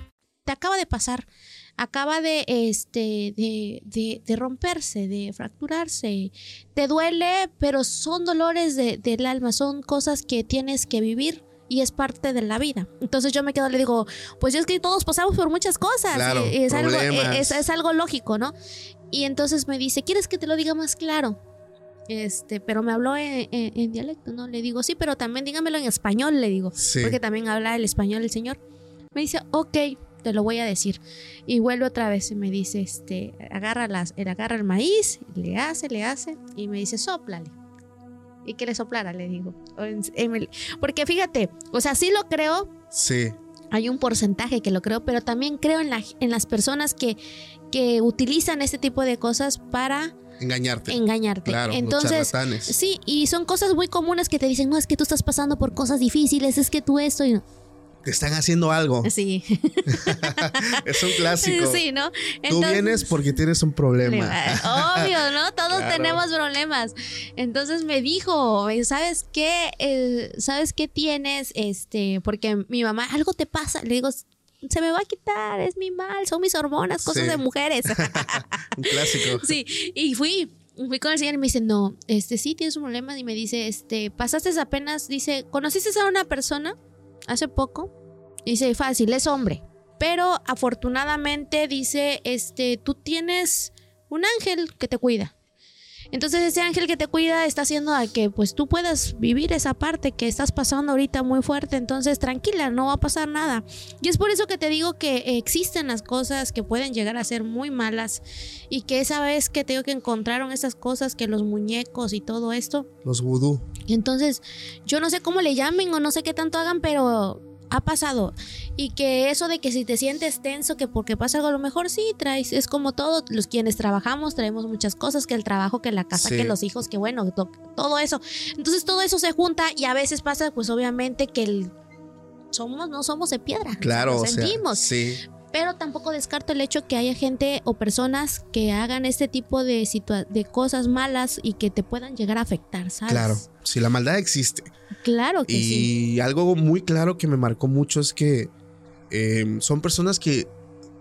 Te acaba de pasar, acaba de, este, de, de, de romperse, de fracturarse. Te duele, pero son dolores de- del alma, son cosas que tienes que vivir. Y es parte de la vida. Entonces yo me quedo, le digo, pues es que todos pasamos por muchas cosas. Claro, y es, algo, problemas. es, es algo lógico, ¿no? Y entonces me dice, ¿quieres que te lo diga más claro? Este, pero me habló en, en- en dialecto, ¿no? Le digo, sí, pero también dígamelo en español, le digo. Sí. Porque también habla el español el señor. Me dice, ok, te lo voy a decir. Y vuelve otra vez y me dice, este, agarra, las, él agarra el maíz, le hace, le hace, y me dice, sóplale. Y que le soplara, le digo. Porque fíjate, o sea, sí lo creo, Sí. hay un porcentaje que lo creo, pero también creo en, la, en las personas que, que utilizan este tipo de cosas para Engañarte. engañarte. Claro, los Entonces, charlatanes. sí, y son cosas muy comunes que te dicen, no, es que tú estás pasando por cosas difíciles, es que tú esto y no. Te están haciendo algo. Sí. Es un clásico. Sí, ¿no? Tú vienes porque tienes un problema. Obvio, ¿no? Todos Claro. tenemos problemas. Entonces me dijo, ¿sabes qué? Eh, ¿Sabes qué tienes? Este, porque mi mamá, algo te pasa. Le digo, se me va a quitar, es mi mal, son mis hormonas, cosas Sí. de mujeres. un clásico. sí, y fui. Fui con el señor y me dice, no, este sí tienes un problema. Y me dice, este, pasaste apenas, dice, ¿conociste a una persona hace poco? Dice, fácil, es hombre. Pero afortunadamente dice, este, tú tienes un ángel que te cuida. Entonces ese ángel que te cuida está haciendo a que pues tú puedas vivir esa parte que estás pasando ahorita muy fuerte. Entonces tranquila, no va a pasar nada. Y es por eso que te digo que existen las cosas que pueden llegar a ser muy malas y que esa vez que te digo que encontraron esas cosas, que los muñecos y todo esto. Los vudú. Entonces yo no sé cómo le llamen o no sé qué tanto hagan, pero ha pasado. Y que eso de que si te sientes tenso, que porque pasa algo, a lo mejor sí traes. Es como todos los quienes trabajamos, traemos muchas cosas, que el trabajo, que la casa, Sí. que los hijos, que bueno, to- todo eso. Entonces todo eso se junta y a veces pasa, pues obviamente que el... Somos, no somos de piedra. Claro, o sea, sentimos. sí, Pero tampoco descarto el hecho que haya gente o personas que hagan este tipo de, situa- de cosas malas y que te puedan llegar a afectar, ¿sabes? claro. Si la maldad existe. Claro que sí. Y algo muy claro que me marcó mucho es que eh, son personas que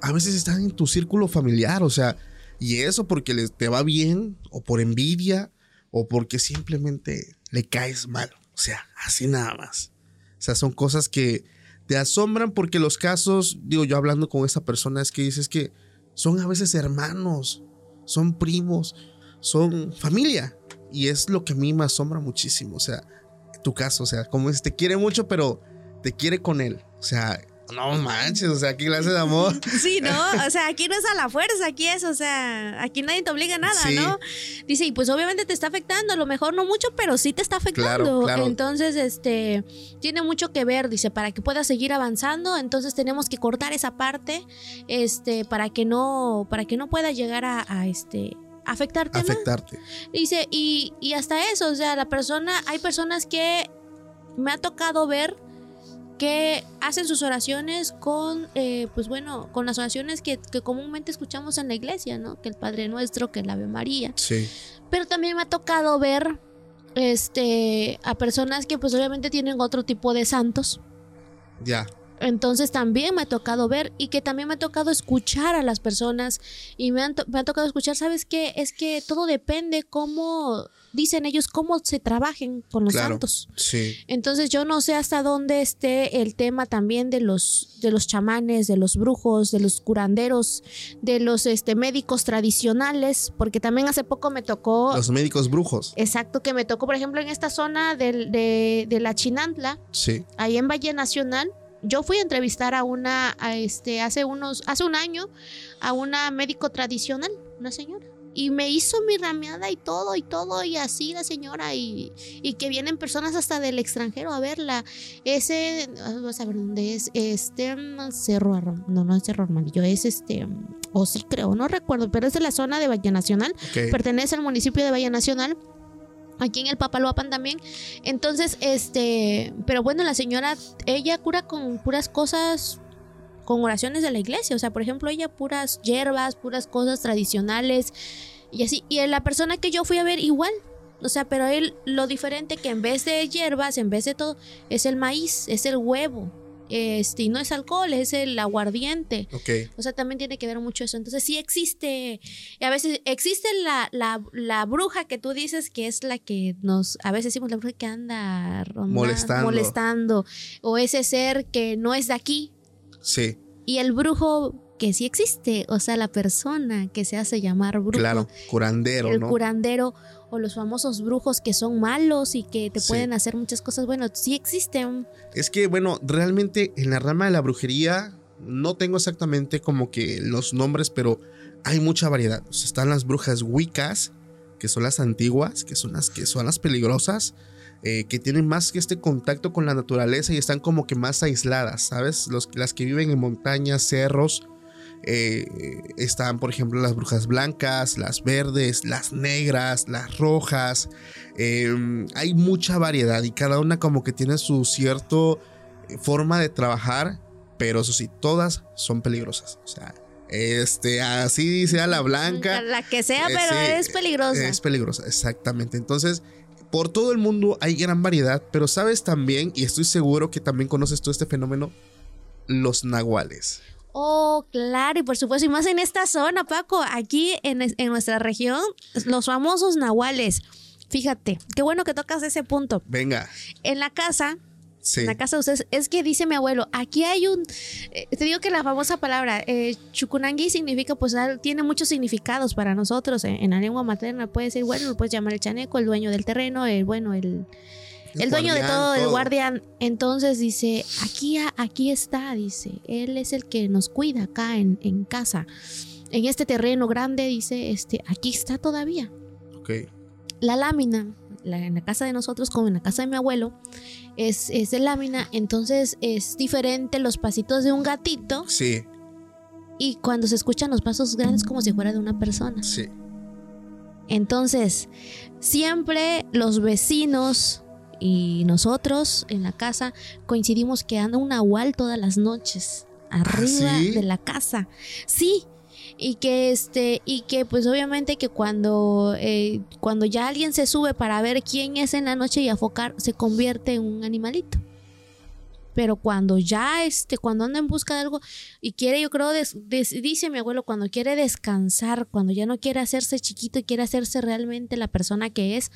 a veces están en tu círculo familiar, o sea, y eso porque les, te va bien, o por envidia, o porque simplemente le caes mal, o sea, así nada más. O sea, son cosas que te asombran porque los casos, digo yo hablando con esa persona, es que dices que son a veces hermanos, son primos, son familia. Y es lo que a mí me asombra muchísimo. O sea, tu caso, o sea, como es, te quiere mucho, pero te quiere con él. O sea, no manches, o sea, qué clase de amor. Sí, ¿no? O sea, aquí no es a la fuerza, aquí es, o sea, aquí nadie te obliga a nada, Sí. ¿no? Dice, y pues obviamente te está afectando, a lo mejor no mucho, pero sí te está afectando. Claro, claro. Entonces, este, tiene mucho que ver, dice, para que puedas seguir avanzando, entonces tenemos que cortar esa parte, este, para que no, para que no pueda llegar a, a, este, afectarte más. Afectarte. Dice, y, y hasta eso, o sea, la persona, hay personas que me ha tocado ver que hacen sus oraciones con, eh, pues bueno, con las oraciones que, que comúnmente escuchamos en la iglesia, ¿no? Que el Padre Nuestro, que el Ave María. Sí. Pero también me ha tocado ver, este, a personas que pues obviamente tienen otro tipo de santos. Ya. Entonces también me ha tocado ver y que también me ha tocado escuchar a las personas y me, han to- me ha tocado escuchar, ¿sabes qué? Es que todo depende cómo, dicen ellos, cómo se trabajen con los Claro. santos. Sí. Entonces yo no sé hasta dónde esté el tema también de los, de los chamanes, de los brujos, de los curanderos, de los este, médicos tradicionales, porque también hace poco me tocó... Los médicos brujos. Exacto, que me tocó, por ejemplo, en esta zona del- de, de la Chinantla, Sí. ahí en Valle Nacional. Yo fui a entrevistar a una, a este, hace unos, hace un año, a una médico tradicional, una señora. Y me hizo mi rameada y todo, y todo, y así la señora, y, y que vienen personas hasta del extranjero a verla. Ese, a ver dónde es, este, mm, Cerro, no, no es Cerro Armadillo, es este, mm, o sí creo, no recuerdo, pero es de la zona de Valle Nacional Ok. pertenece al municipio de Valle Nacional. Aquí en el Papaloapan también. Entonces, este, pero bueno, la señora, ella cura con puras cosas, oraciones de la iglesia. O sea, por ejemplo, ella puras hierbas, puras cosas tradicionales y así. Y la persona que yo fui a ver igual. O sea, pero él lo diferente que en vez de hierbas, en vez de todo, es el maíz, es el huevo. Este, y no es alcohol, es el aguardiente. Ok. O sea, también tiene que ver mucho eso. Entonces, sí existe. Y a veces existe la, la, la bruja que tú dices que es la que nos. A veces decimos la bruja que anda rondando, Molestando. molestando. O ese ser que no es de aquí. Sí. Y el brujo que sí existe. O sea, la persona que se hace llamar brujo. Claro. Curandero, el ¿no? curandero. O los famosos brujos que son malos y que te Sí. pueden hacer muchas cosas. Bueno, sí existen. Es que, bueno, realmente en la rama de la brujería no tengo exactamente como que los nombres, pero hay mucha variedad. O sea, están las brujas wiccas, que son las antiguas, que son las que son las peligrosas, eh, que tienen más que este contacto con la naturaleza y están como que más aisladas, ¿sabes? Los, las que viven en montañas, cerros. eh, están, por ejemplo, las brujas blancas, las verdes, las negras, las rojas. Eh, hay mucha variedad y cada una como que tiene su cierto eh, forma de trabajar, pero eso sí, todas son peligrosas. O sea, este, así sea la blanca, La que sea, Eh, pero sí, es peligrosa. es peligrosa, exactamente. Entonces, por todo el mundo hay gran variedad, pero sabes también, y estoy seguro que también conoces tú este fenómeno, los nahuales. Oh, claro, y por supuesto, y más en esta zona, Paco, aquí en, en nuestra región, los famosos nahuales. Fíjate, qué bueno que tocas ese punto. Venga, En la casa Sí. La casa de ustedes. Es que dice mi abuelo, aquí hay un. eh, te digo que la famosa palabra eh, significa, pues tiene muchos significados para nosotros. En, en la lengua materna puede ser, bueno, lo puedes llamar el chaneco, el dueño del terreno, el bueno, el. El, dueño de todo, el guardián. Entonces dice, aquí, aquí está, dice, él es el que nos cuida acá en, en casa. En este terreno grande, dice, este, aquí está todavía Ok. la lámina, la- en la casa de nosotros como en la casa de mi abuelo, es, es de lámina, entonces es diferente los pasitos de un gatito Sí, y cuando se escuchan los pasos grandes como si fuera de una persona. sí. Entonces, siempre los vecinos y nosotros en la casa coincidimos que anda un nahual todas las noches arriba ¿sí? de la casa. Sí. Y que este, y que pues obviamente que cuando, eh, cuando ya alguien se sube para ver quién es en la noche y afocar, se convierte en un animalito. Pero cuando ya este, cuando anda en busca de algo y quiere, yo creo, dice mi abuelo, cuando quiere descansar, cuando ya no quiere hacerse chiquito y quiere hacerse realmente la persona que es,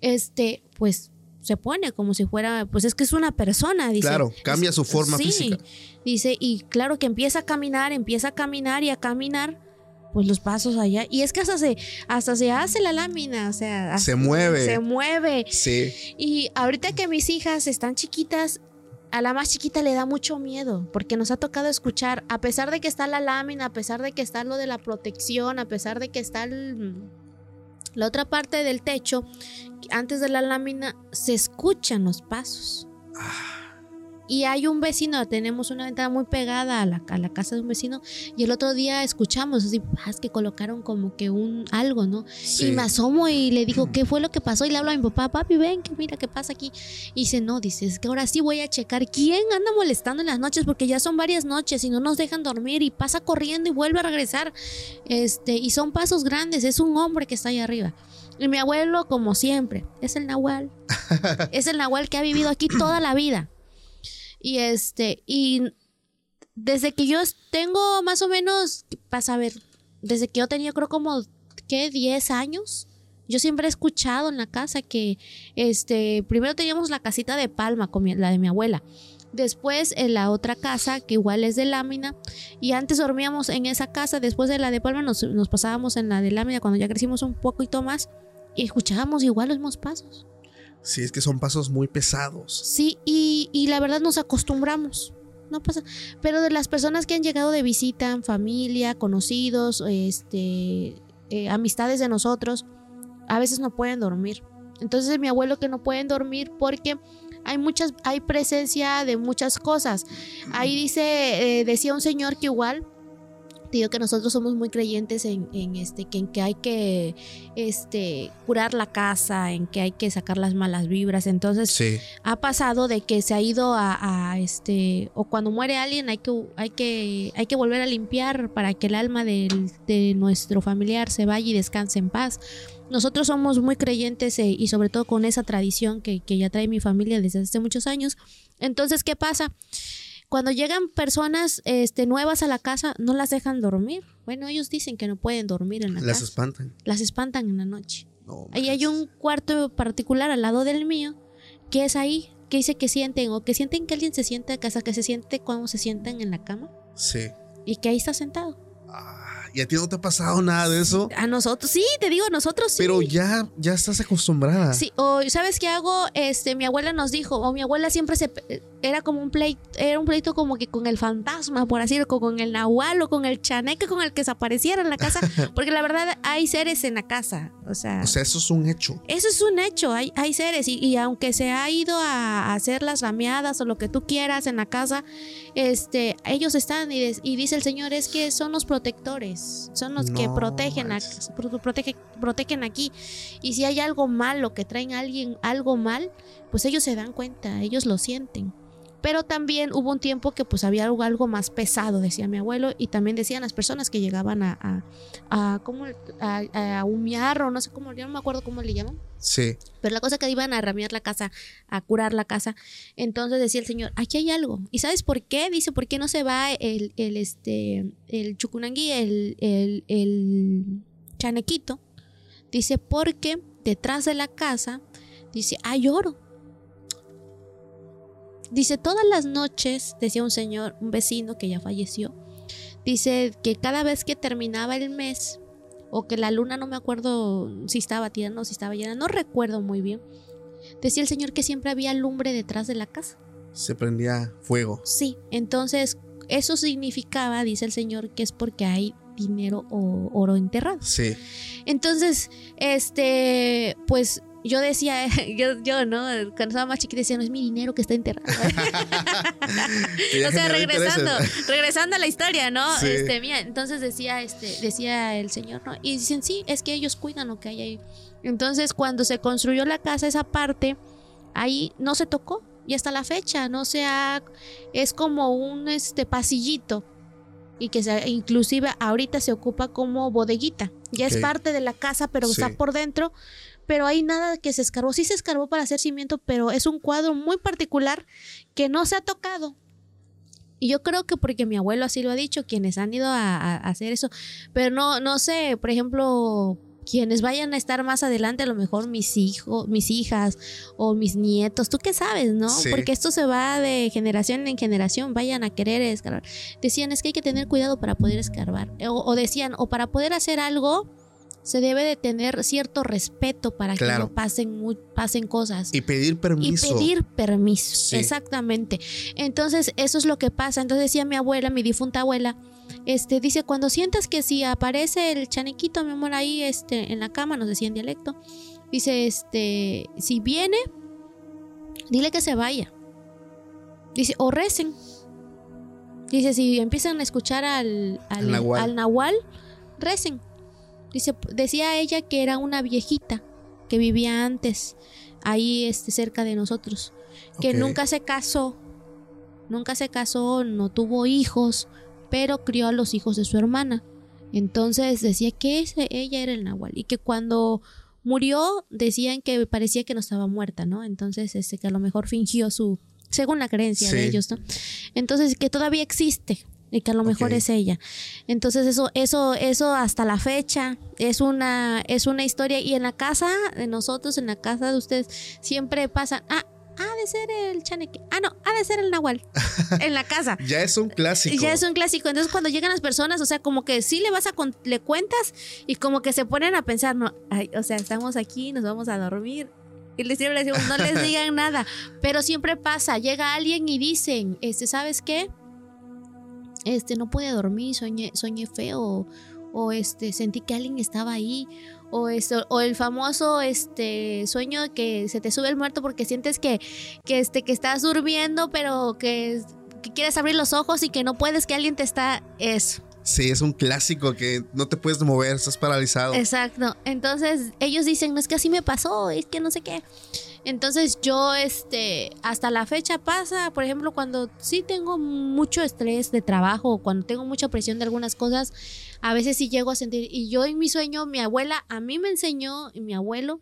este, pues se pone como si fuera, pues es que es una persona, dice. Claro, cambia su forma Sí, física. Dice, y claro que empieza a caminar, empieza a caminar y a caminar, pues los pasos allá. Y es que hasta se, hasta se hace la lámina, o sea, Se mueve. Se mueve. Sí. Y ahorita que mis hijas están chiquitas, a la más chiquita le da mucho miedo, porque nos ha tocado escuchar, a pesar de que está la lámina, a pesar de que está lo de la protección, a pesar de que está el- la otra parte del techo, antes de la lámina, se escuchan los pasos. Y hay un vecino, tenemos una ventana muy pegada a la, a la casa de un vecino, y el otro día escuchamos así, "Ah, es que colocaron como que un algo, ¿no? sí. Y me asomo y le digo, ¿qué fue lo que pasó? Y le hablo a mi papá, papi, ven, que mira qué pasa aquí. Y dice, no, dice, es que ahora sí voy a checar quién anda molestando en las noches, porque ya son varias noches y no nos dejan dormir y pasa corriendo y vuelve a regresar. Este, y son pasos grandes, es un hombre que está ahí arriba. Y mi abuelo, como siempre, es el Nahual. es el Nahual que ha vivido aquí toda la vida. Y este, y desde que yo tengo más o menos, para saber, desde que yo tenía creo como, ¿qué? 10 años. Yo siempre he escuchado en la casa que, este, primero teníamos la casita de palma, con la de mi abuela. Después en la otra casa, que igual es de lámina. Y antes dormíamos en esa casa. Después de la de palma nos, nos pasábamos en la de lámina cuando ya crecimos un poquito más. Y escuchábamos igual los mismos pasos. Sí, es que son pasos muy pesados. Sí, y, y la verdad nos acostumbramos. No pasa. Pero de las personas que han llegado de visita, familia, conocidos, este, eh, amistades de nosotros, a veces no pueden dormir. Entonces mi abuelo que no pueden dormir porque hay muchas, hay presencia de muchas cosas. Ahí dice, eh, decía un señor que igual, que nosotros somos muy creyentes en, en este, que en que hay que este, curar la casa, en que hay que sacar las malas vibras. Entonces Sí. ha pasado de que se ha ido a, a, este o cuando muere alguien hay que hay que hay que volver a limpiar para que el alma del- de nuestro familiar se vaya y descanse en paz nosotros somos muy creyentes eh, y sobre todo con esa tradición que, que ya trae mi familia desde hace muchos años entonces qué pasa cuando llegan personas este, nuevas a la casa no las dejan dormir bueno ellos dicen que no pueden dormir en la Las casa espantan. las espantan en la noche No, Ahí hay un cuarto particular al lado del mío, que es ahí, que dice que sienten, o que sienten que alguien se siente a casa, que se siente cuando se sientan en la cama, Sí. y que ahí está sentado. Ah, ¿Y a ti no te ha pasado nada de eso? A nosotros, sí, te digo, nosotros sí. Pero ya, ya estás acostumbrada. Sí, o ¿sabes qué hago? Este, mi abuela nos dijo, o mi abuela siempre se era como un pleito, era un pleito como que con el fantasma, por así decirlo, con el nahual o con el chaneque con el que se apareciera en la casa, porque la verdad hay seres en la casa, o sea, O sea, eso es un hecho. Eso es un hecho, hay, hay seres y, y aunque se ha ido a, a hacer las rameadas o lo que tú quieras en la casa, este, ellos están y, des- y dice el Señor es que son los protectores, son los que protegen, a- protege- protegen aquí y si hay algo malo que traen a alguien algo mal, pues ellos se dan cuenta, ellos lo sienten. Pero también hubo un tiempo que pues había algo, algo más pesado, decía mi abuelo, y también decían las personas que llegaban a, a, a, a humear o no sé cómo, yo no me acuerdo cómo le llaman. Sí. Pero la cosa que iban a ramear la casa, a curar la casa. Entonces decía el señor, aquí hay algo. ¿Y sabes por qué? Dice, ¿por qué no se va el, el este, el chucunangui, el, el, el chanequito? Dice, porque detrás de la casa, dice, hay oro. Dice, todas las noches, decía un señor, un vecino que ya falleció, dice que cada vez que terminaba el mes, o que la luna, no me acuerdo si estaba tirando o si estaba llena, no recuerdo muy bien, decía el señor que siempre había lumbre detrás de la casa. Se prendía fuego. Sí, entonces eso significaba, dice el señor, que es porque hay dinero o oro enterrado. Sí. Entonces, este, pues yo decía, yo, yo, ¿no? Cuando estaba más chiquita decía, no es mi dinero que está enterrado. O sea, regresando, regresando a la historia, ¿no? Sí. Este, mira, entonces decía, este, decía el señor, ¿no? Y dicen, sí, es que ellos cuidan lo que hay ahí. Entonces, cuando se construyó la casa, esa parte, ahí no se tocó. Y hasta la fecha, no se ha, es como un este pasillito. Y que se, inclusive ahorita se ocupa como bodeguita. Ya es parte de la casa, pero Sí. está por dentro. Pero hay nada que se escarbó. Sí se escarbó para hacer cimiento, pero es un cuadro muy particular que no se ha tocado. Y yo creo que porque mi abuelo así lo ha dicho, quienes han ido a, a hacer eso. Pero no, no sé, por ejemplo, quienes vayan a estar más adelante, a lo mejor mis hijos, mis hijas o mis nietos, tú qué sabes, ¿no? Sí. Porque esto se va de generación en generación, vayan a querer escarbar. Decían, es que hay que tener cuidado para poder escarbar. O, o decían, o para poder hacer algo, se debe de tener cierto respeto para que no pasen, pasen cosas. Y pedir permiso. Y pedir permiso. Sí. Exactamente. Entonces, eso es lo que pasa. Entonces decía mi abuela, mi difunta abuela, este, dice, cuando sientas que si aparece el chaniquito, mi amor, ahí este, en la cama, nos decía en dialecto, dice, este, si viene, dile que se vaya. Dice, o recen. Dice, si empiezan a escuchar al, al, Al nahual. al nahual, recen. Dice, decía ella que era una viejita que vivía antes, ahí este, cerca de nosotros, que nunca se casó, nunca se casó, no tuvo hijos, pero crió a los hijos de su hermana. Entonces decía que ese- ella era el nahual y que cuando murió decían que parecía que no estaba muerta, ¿no? Entonces este, que a lo mejor fingió su, según la creencia de ellos, ¿no? Entonces que todavía existe y que a lo mejor es ella. Entonces eso, eso, eso hasta la fecha es una, es una historia y en la casa de nosotros, en la casa de ustedes siempre pasan, ah, ha de ser el chaneque, ah no, ha de ser el nahual en la casa. Ya es un clásico. Ya es un clásico. Entonces, cuando llegan las personas, o sea, como que sí le vas a con- le cuentas y como que se ponen a pensar, no, ay, o sea, estamos aquí, nos vamos a dormir. Y les siempre les decimos, no les digan nada. Pero siempre pasa, llega alguien y dicen, este, ¿sabes qué? Este, no pude dormir, soñé, soñé feo. O este, sentí que alguien estaba ahí. O esto, o el famoso este sueño que se te sube el muerto porque sientes que, que este, que estás durmiendo, pero que que quieres abrir los ojos y que no puedes, que alguien te está... Eso. Sí, es un clásico que no te puedes mover, estás paralizado. Exacto. Entonces ellos dicen, no es que así me pasó, es que no sé qué. Entonces yo, este, hasta la fecha pasa, por ejemplo, cuando sí tengo mucho estrés de trabajo o cuando tengo mucha presión de algunas cosas, a veces sí llego a sentir, y yo en mi sueño, mi abuela a mí me enseñó, y mi abuelo,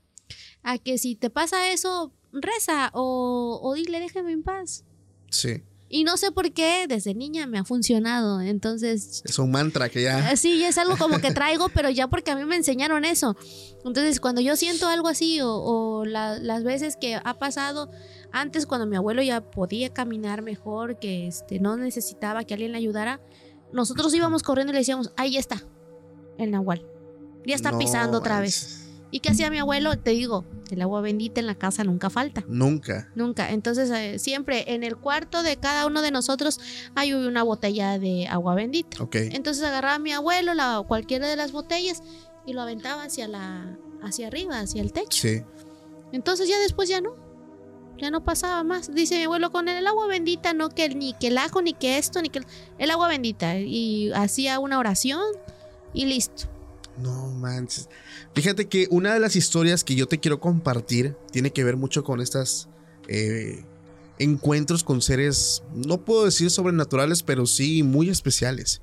a que si te pasa eso, reza o, o dile, déjame en paz. Sí. Y no sé por qué, desde niña me ha funcionado. Entonces, Es un mantra que ya. Sí, ya es algo como que traigo, pero ya porque a mí me enseñaron eso. Entonces, cuando yo siento algo así, o, o la- las veces que ha pasado, antes cuando mi abuelo ya podía caminar mejor, que este, no necesitaba que alguien le ayudara, nosotros íbamos corriendo y le decíamos, ahí está, el nahual. Ya está No pisando otra vez. ¿Y qué hacía mi abuelo? Te digo, el agua bendita en la casa nunca falta. Nunca. Nunca. Entonces, eh, siempre en el cuarto de cada uno de nosotros hay una botella de agua bendita. Ok. Entonces agarraba a mi abuelo la, cualquiera de las botellas y lo aventaba hacia la hacia arriba, hacia el techo. Sí. Entonces ya después ya no. Ya no pasaba más. Dice mi abuelo con el agua bendita, no que el- ni que el ajo ni que esto ni que el, el agua bendita y hacía una oración y listo. No manches. Fíjate que una de las historias que yo te quiero compartir tiene que ver mucho con estas eh, encuentros con seres, no puedo decir sobrenaturales, pero sí muy especiales.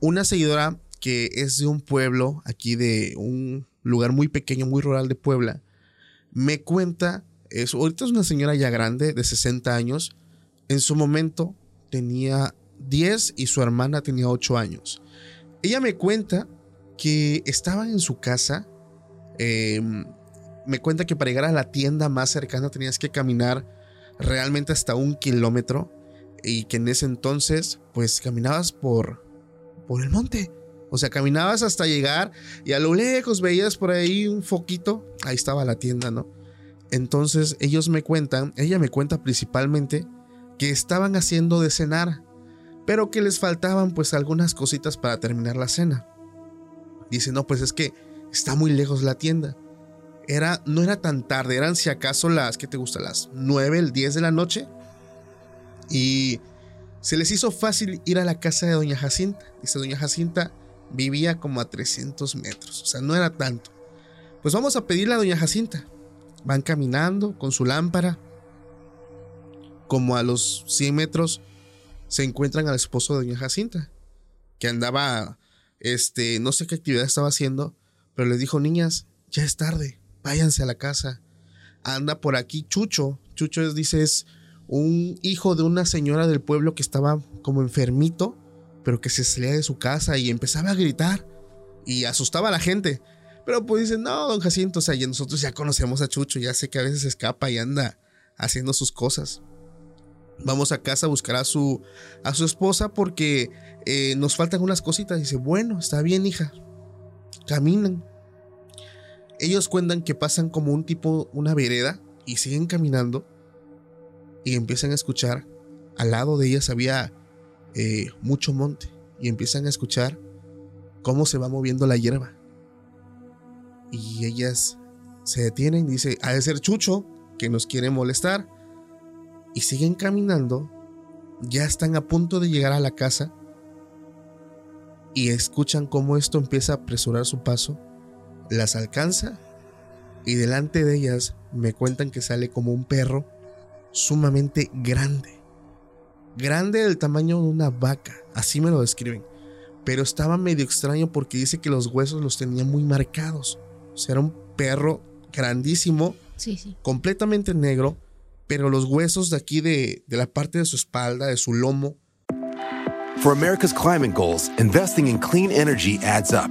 Una seguidora que es de un pueblo aquí de un lugar muy pequeño, muy rural de Puebla, me cuenta, es, ahorita es una señora ya grande, de 60 años, en su momento tenía 10 y su hermana tenía 8 años. Ella me cuenta que estaban en su casa. Eh, me cuenta que para llegar a la tienda más cercana tenías que caminar realmente hasta un kilómetro y que en ese entonces pues caminabas por, por el monte. O sea, caminabas hasta llegar y a lo lejos veías por ahí un foquito, ahí estaba la tienda, ¿no? Entonces ellos me cuentan, ella me cuenta principalmente que estaban haciendo de cenar, pero que les faltaban pues algunas cositas para terminar la cena. Dice, no, pues es que está muy lejos la tienda. Era, no era tan tarde, eran si acaso las, ¿qué te gusta? Las 9, el 10 de la noche. Y se les hizo fácil ir a la casa de Doña Jacinta. Dice, Doña Jacinta vivía como a 300 metros, o sea, no era tanto. Pues vamos a pedirle a Doña Jacinta. Van caminando con su lámpara. Como a los 100 metros se encuentran al esposo de Doña Jacinta, que andaba, este, no sé qué actividad estaba haciendo, pero les dijo, niñas, ya es tarde, váyanse a la casa. Anda por aquí Chucho. Chucho es, dice, es un hijo de una señora del pueblo que estaba como enfermito, pero que se salía de su casa y empezaba a gritar y asustaba a la gente. Pero pues dicen, no, don Jacinto, o sea, ya nosotros ya conocemos a Chucho, ya sé que a veces escapa y anda haciendo sus cosas. Vamos a casa a buscar a su, a su esposa porque eh, nos faltan unas cositas. Dice, bueno, está bien, hija. Caminan. Ellos cuentan que pasan como un tipo, una vereda y siguen caminando y empiezan a escuchar. Al lado de ellas había eh, mucho monte y empiezan a escuchar cómo se va moviendo la hierba. Y ellas se detienen, dice, ha de ser Chucho que nos quiere molestar. Y siguen caminando, ya están a punto de llegar a la casa y escuchan cómo esto empieza a apresurar su paso, las alcanza y delante de ellas me cuentan que sale como un perro sumamente grande. Grande del tamaño de una vaca, así me lo describen. Pero estaba medio extraño porque dice que los huesos los tenía muy marcados. O sea, era un perro grandísimo, Sí, sí. completamente negro, pero los huesos de aquí de, de la parte de su espalda, de su lomo, For America's climate goals, investing in clean energy adds up.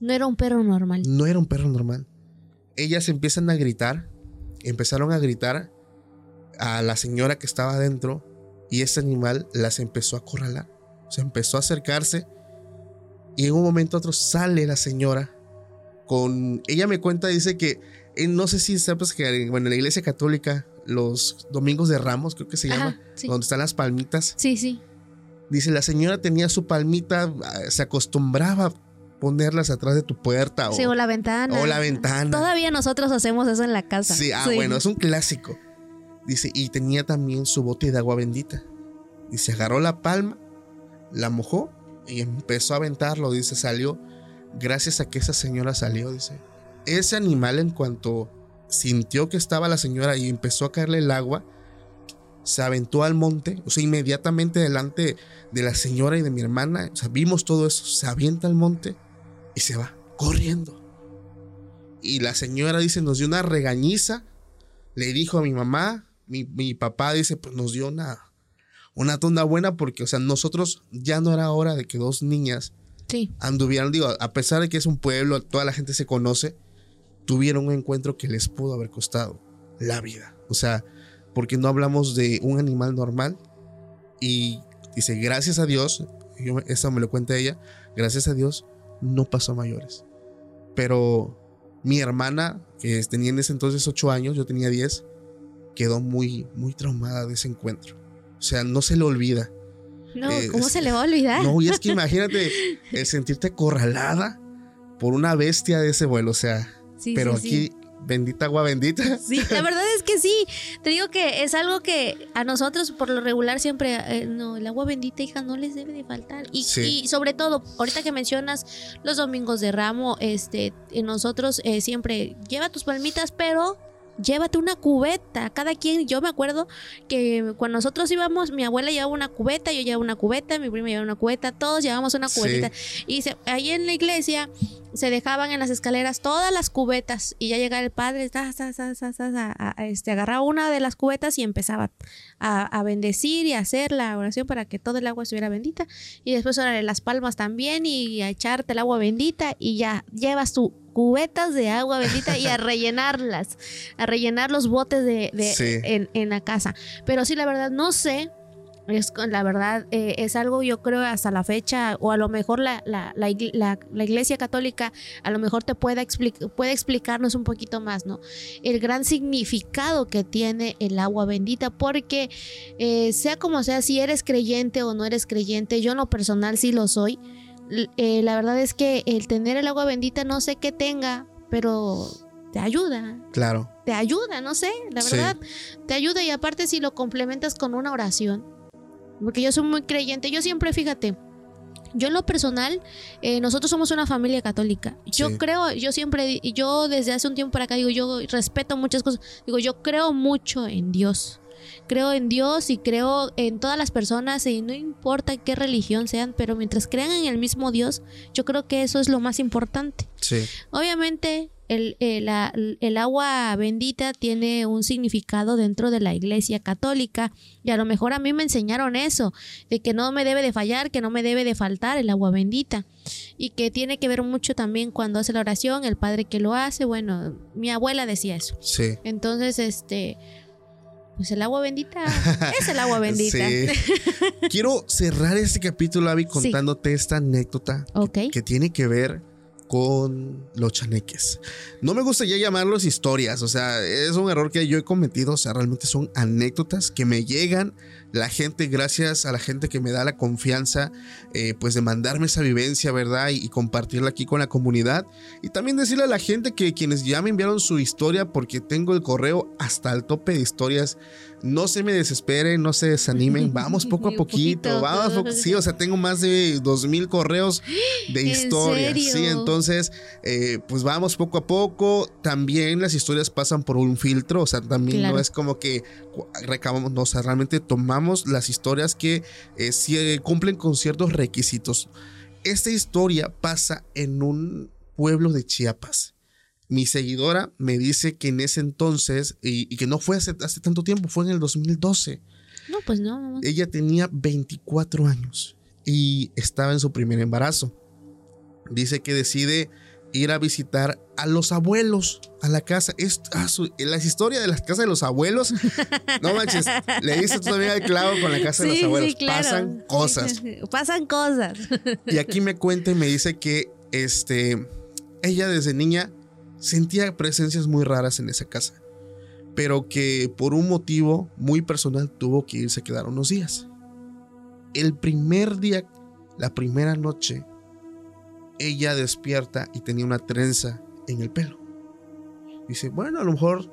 No era un perro normal. No era un perro normal. Ellas empiezan a gritar. Empezaron a gritar a la señora que estaba adentro. Y ese animal las empezó a acorralar. Se empezó a acercarse. Y en un momento otro sale la señora. Con. Ella me cuenta, dice que. eh, no sé si sabes que bueno, en la iglesia católica, los domingos de ramos, creo que se Ajá, llama, sí. donde están las palmitas. Sí, sí. Dice, la señora tenía su palmita, ah, se acostumbraba ponerlas atrás de tu puerta o, Sí, o la ventana. o la ventana. Todavía nosotros hacemos eso en la casa. Sí, ah, bueno, es un clásico. Dice, y tenía también su bote de agua bendita. Dice, agarró la palma, la mojó y empezó a aventarlo. Dice, salió, gracias a que esa señora salió, dice. Ese animal en cuanto sintió que estaba la señora y empezó a caerle el agua, se aventó al monte, o sea, inmediatamente delante de la señora y de mi hermana, o sea, vimos todo eso, se avienta al monte y se va corriendo. Y la señora dice, nos dio una regañiza, le dijo a mi mamá, mi, mi papá dice, pues nos dio una, una tonda buena porque, o sea, nosotros ya no era hora de que dos niñas Sí. anduvieran, digo, a pesar de que es un pueblo, toda la gente se conoce, tuvieron un encuentro que les pudo haber costado la vida. O sea, porque no hablamos de un animal normal. Y dice, gracias a Dios, yo, eso me lo cuenta ella, gracias a Dios no pasó a mayores. Pero mi hermana, que tenía en ese entonces 8 años, yo tenía 10, quedó muy, muy traumada de ese encuentro. O sea, no se le olvida. No, Eh, ¿cómo es- se le va a olvidar? No, y es que imagínate el sentirte acorralada por una bestia de ese vuelo, o sea, Sí, pero sí, aquí, bendita agua bendita. Sí, la verdad es que sí. Te digo que es algo que a nosotros por lo regular siempre, eh, no, el agua bendita, hija, no les debe de faltar. Y, Sí. y sobre todo, ahorita que mencionas los domingos de ramo, este, nosotros eh, siempre lleva tus palmitas, pero llévate una cubeta. Cada quien, yo me acuerdo que cuando nosotros íbamos, mi abuela llevaba una cubeta, yo llevaba una cubeta, mi prima llevaba una cubeta, todos llevábamos una Sí. cubetita. Y se- ahí en la iglesia se dejaban en las escaleras todas las cubetas y ya llegaba el padre, ta, ta, ta, a- este, agarraba una de las cubetas y empezaba a, a bendecir y a hacer la oración para que todo el agua estuviera bendita. Y después órale, las palmas también y a echarte el agua bendita y ya llevas tu cubetas de agua bendita y a rellenarlas, a rellenar los botes de, de- Sí. en, en la casa. Pero sí, la verdad, no sé. Es, con- la verdad, eh, es algo yo creo hasta la fecha, o a lo mejor la, la, la, la- iglesia católica a lo mejor te pueda expli- puede explicarnos un poquito más, ¿no? El gran significado que tiene el agua bendita, porque eh, sea como sea, si eres creyente o no eres creyente, yo en lo personal sí lo soy. Eh, la verdad es que el tener el agua bendita no sé qué tenga, pero te ayuda, Claro. te ayuda, no sé, la Sí. verdad, te ayuda y aparte si lo complementas con una oración, porque yo soy muy creyente, yo siempre, fíjate, yo en lo personal, eh, nosotros somos una familia católica. Yo Sí. creo, yo siempre, yo desde hace un tiempo para acá digo, yo respeto muchas cosas, digo, yo creo mucho en Dios. Creo en Dios y creo en todas las personas y no importa qué religión sean, pero mientras crean en el mismo Dios, yo creo que eso es lo más importante. Sí. Obviamente, el, el- la- el agua bendita tiene un significado dentro de la iglesia católica y a lo mejor a mí me enseñaron eso, de que no me debe de fallar, que no me debe de faltar el agua bendita y que tiene que ver mucho también cuando hace la oración, el padre que lo hace, bueno, mi abuela decía eso. Sí. Entonces, este, pues el agua bendita es el agua bendita. Sí. Quiero cerrar este capítulo, Abby, contándote esta anécdota Ok. que tiene que ver con los chaneques. No me gusta ya llamarlos historias, o sea, es un error que yo he cometido, o sea, realmente son anécdotas que me llegan la gente, gracias a la gente que me da la confianza, eh, pues de mandarme esa vivencia, ¿verdad? Y, y compartirla aquí con la comunidad. Y también decirle a la gente que quienes ya me enviaron su historia, porque tengo el correo hasta el tope de historias, no se me desesperen, no se desanimen, vamos poco a poquito, poquito. vamos poco, sí, o sea, tengo más de dos mil correos de ¿En historias, sí, entonces, eh, pues vamos poco a poco, también las historias pasan por un filtro, o sea, también Claro. no es como que recabamos, no, o sea, realmente tomamos las historias que eh, sí, eh, cumplen con ciertos requisitos. Esta historia pasa en un pueblo de Chiapas. Mi seguidora me dice que en ese entonces, y, y que no fue hace, hace tanto tiempo, fue en el 2012. No, pues no. Ella tenía 24 años y estaba en su primer embarazo. Dice que decide ir a visitar a los abuelos a la casa. Es, ah, su- las historias de las casas de los abuelos. No manches, le tú también al clavo con la casa de los abuelos. Pasan cosas. Pasan cosas. Y aquí me cuenta y me dice que este, ella desde niña sentía presencias muy raras en esa casa, pero que por un motivo muy personal tuvo que irse a quedar unos días. El primer día, la primera noche, ella despierta y tenía una trenza en el pelo. Dice, bueno, a lo mejor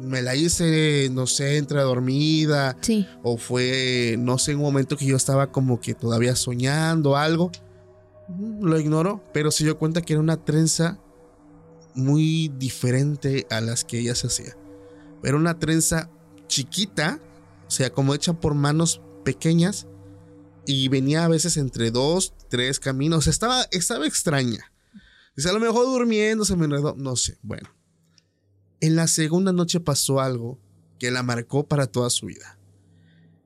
me la hice, no sé, entre dormida Sí. o fue, no sé, un momento que yo estaba como que todavía soñando algo. Mm, Lo ignoró, pero se dio cuenta que era una trenza muy diferente a las que ella se hacía. Era una trenza chiquita, o sea, como hecha por manos pequeñas y venía a veces entre dos, tres caminos. Estaba, estaba extraña. Dice, a lo mejor durmiendo se me enredó, no sé. Bueno, en la segunda noche pasó algo que la marcó para toda su vida.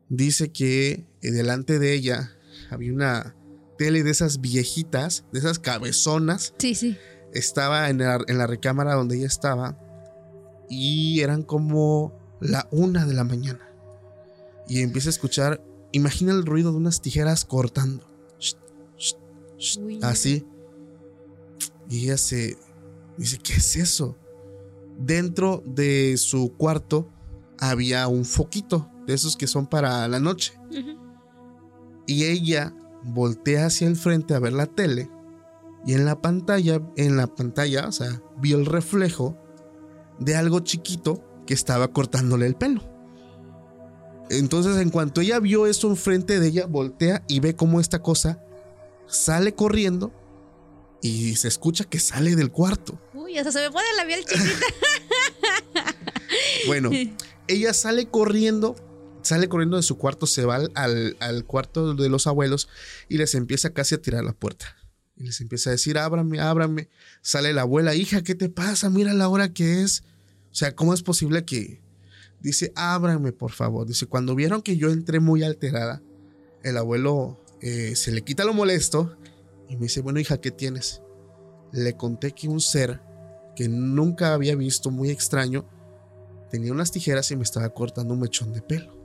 Dice que eh, delante de ella había una tele de esas viejitas, de esas cabezonas. Sí, sí. Estaba en la, en la recámara donde ella estaba y eran como la una de la mañana. Y empieza a escuchar, imagina el ruido de unas tijeras cortando. Shh, shh, shh, Uy. así. Y ella se dice, ¿qué es eso? Dentro de su cuarto había un foquito de esos que son para la noche. Y ella voltea hacia el frente a ver la tele. Y en la pantalla, en la pantalla, o sea, vio el reflejo de algo chiquito que estaba cortándole el pelo. Entonces, en cuanto ella vio eso enfrente de ella, voltea y ve cómo esta cosa sale corriendo y se escucha que sale del cuarto. Uy, hasta se me pone la piel chiquita. Bueno, ella sale corriendo, sale corriendo de su cuarto, se va al, al- al cuarto de los abuelos y les empieza casi a tirar la puerta. Y les empieza a decir, ábrame, ábrame. Sale la abuela, hija, ¿qué te pasa? Mira la hora que es. O sea, ¿cómo es posible que... Dice, ábrame, por favor. Dice, cuando vieron que yo entré muy alterada, el abuelo eh, se le quita lo molesto y me dice, bueno, hija, ¿qué tienes? Le conté que un ser que nunca había visto, muy extraño, tenía unas tijeras y me estaba cortando un mechón de pelo.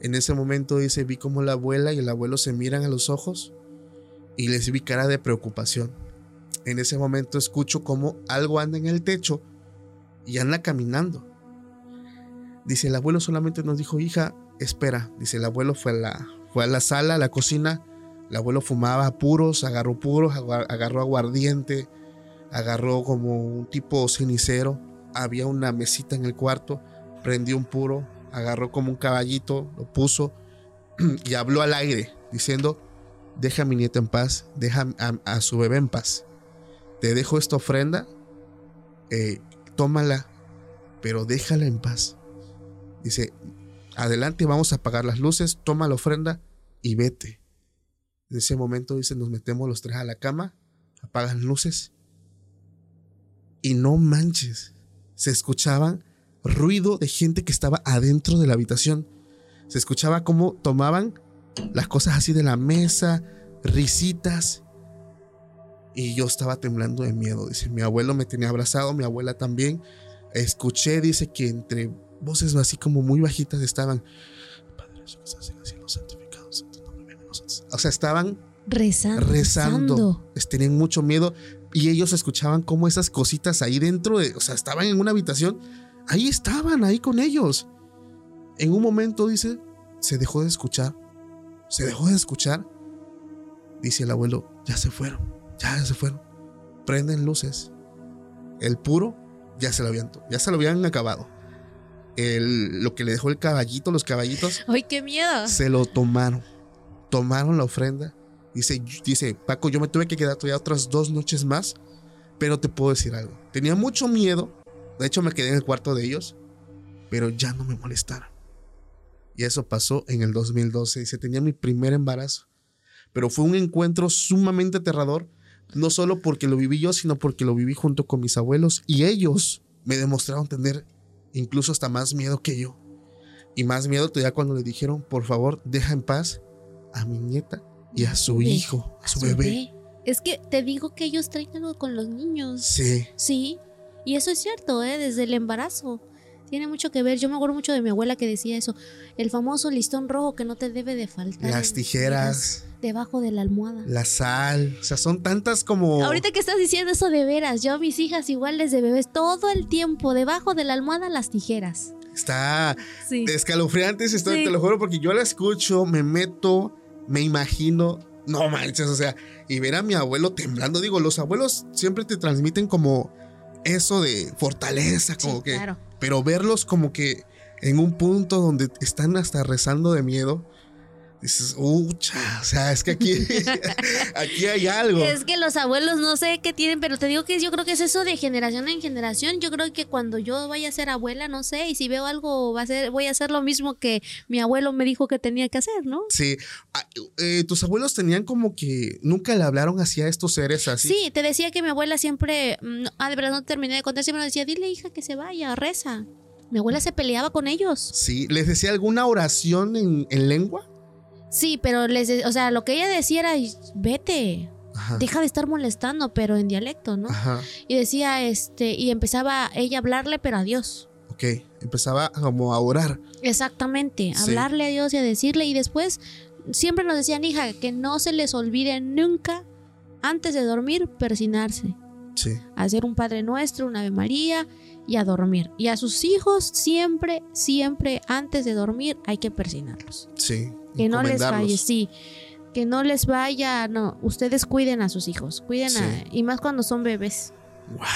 En ese momento dice, vi como la abuela y el abuelo se miran a los ojos y les vi cara de preocupación. En ese momento escucho como algo anda en el techo y anda caminando. Dice, el abuelo solamente nos dijo, hija, espera. Dice, el abuelo fue a la, fue a la sala, a la cocina. El abuelo fumaba puros, agarró puros, agar- agarró aguardiente, agarró como un tipo cenicero. Había una mesita en el cuarto, prendió un puro, agarró como un caballito, lo puso y habló al aire diciendo, deja a mi nieta en paz, deja a, su bebé en paz. Te dejo esta ofrenda, eh, tómala, pero déjala en paz. Dice, adelante, vamos a apagar las luces, toma la ofrenda y vete. En ese momento, dice, nos metemos los tres a la cama, apagan luces y no manches, se escuchaban ruido de gente que estaba adentro de la habitación. Se escuchaba cómo tomaban las cosas así de la mesa, risitas. Y yo estaba temblando de miedo. Dice, mi abuelo me tenía abrazado, mi abuela también. Escuché, dice que entre voces así como muy bajitas estaban. Padre nuestro que estás en el cielo, santificado sea tu nombre, venga a nosotros". O sea, estaban Rezando. rezando. Tenían mucho miedo y ellos escuchaban como esas cositas ahí dentro de, o sea, estaban en una habitación, ahí estaban, ahí con ellos. En un momento dice, se dejó de escuchar, se dejó de escuchar. Dice el abuelo, ya se fueron, ya se fueron. Prenden luces. El puro ya se lo habían, ya se lo habían acabado. El, lo que le dejó el caballito, los caballitos, ¡Ay, qué miedo! se lo tomaron. Tomaron la ofrenda. Dice, dice, Paco, yo me tuve que quedar todavía otras dos noches más, pero te puedo decir algo. Tenía mucho miedo. De hecho, me quedé en el cuarto de ellos, pero ya no me molestaron. Y eso pasó en el 2012. Dice, tenía mi primer embarazo. Pero fue un encuentro sumamente aterrador, no solo porque lo viví yo, sino porque lo viví junto con mis abuelos y ellos me demostraron tener incluso hasta más miedo que yo. Y más miedo todavía cuando le dijeron, por favor, deja en paz a mi nieta y a su bebé, hijo, a su bebé. Es que te digo que ellos traen algo con los niños. Sí, Sí, y eso es cierto, ¿eh? desde el embarazo. Tiene mucho que ver. Yo me acuerdo mucho de mi abuela que decía eso. El famoso listón rojo que no te debe de faltar. las tijeras, Debajo de la almohada. la sal, o sea, son tantas como... Ahorita que estás diciendo eso de veras, yo a mis hijas igual desde bebés todo el tiempo debajo de la almohada las tijeras. Está Sí. escalofriantes, estoy, Sí. te lo juro, porque yo la escucho, me meto, me imagino, no manches, o sea, y ver a mi abuelo temblando, digo, los abuelos siempre te transmiten como eso de fortaleza, como Sí, que, claro. pero verlos como que en un punto donde están hasta rezando de miedo, dices, ucha, o sea, es que aquí, aquí hay algo. Es que los abuelos no sé qué tienen, pero te digo que yo creo que es eso de generación en generación. Yo creo que cuando yo vaya a ser abuela, no sé, y si veo algo va a ser, voy a hacer lo mismo que mi abuelo me dijo que tenía que hacer, ¿no? Sí, Ah, eh, tus abuelos tenían como que nunca le hablaron así a estos seres así. Sí, te decía que mi abuela siempre, mm, no- ah, de verdad no terminé de contar, siempre nos decía, dile hija que se vaya, reza. Mi abuela se peleaba con ellos. Sí, les decía alguna oración en, en lengua. Sí, pero les, de- o sea, lo que ella decía era, vete, Ajá. deja de estar molestando, pero en dialecto, ¿no? Ajá. Y decía, este, y empezaba ella a hablarle, pero a Dios. Ok. Empezaba como a orar. Exactamente, Sí. hablarle a Dios y a decirle, y después siempre nos decían, hija, que no se les olvide nunca, antes de dormir, persinarse. Sí. hacer un Padre Nuestro, una Ave María y a dormir. Y a sus hijos siempre, siempre antes de dormir hay que persinarlos. Sí. Que no les falle, sí. Que no les vaya, no. Ustedes cuiden a sus hijos, cuiden Sí. a, y más cuando son bebés. Guau.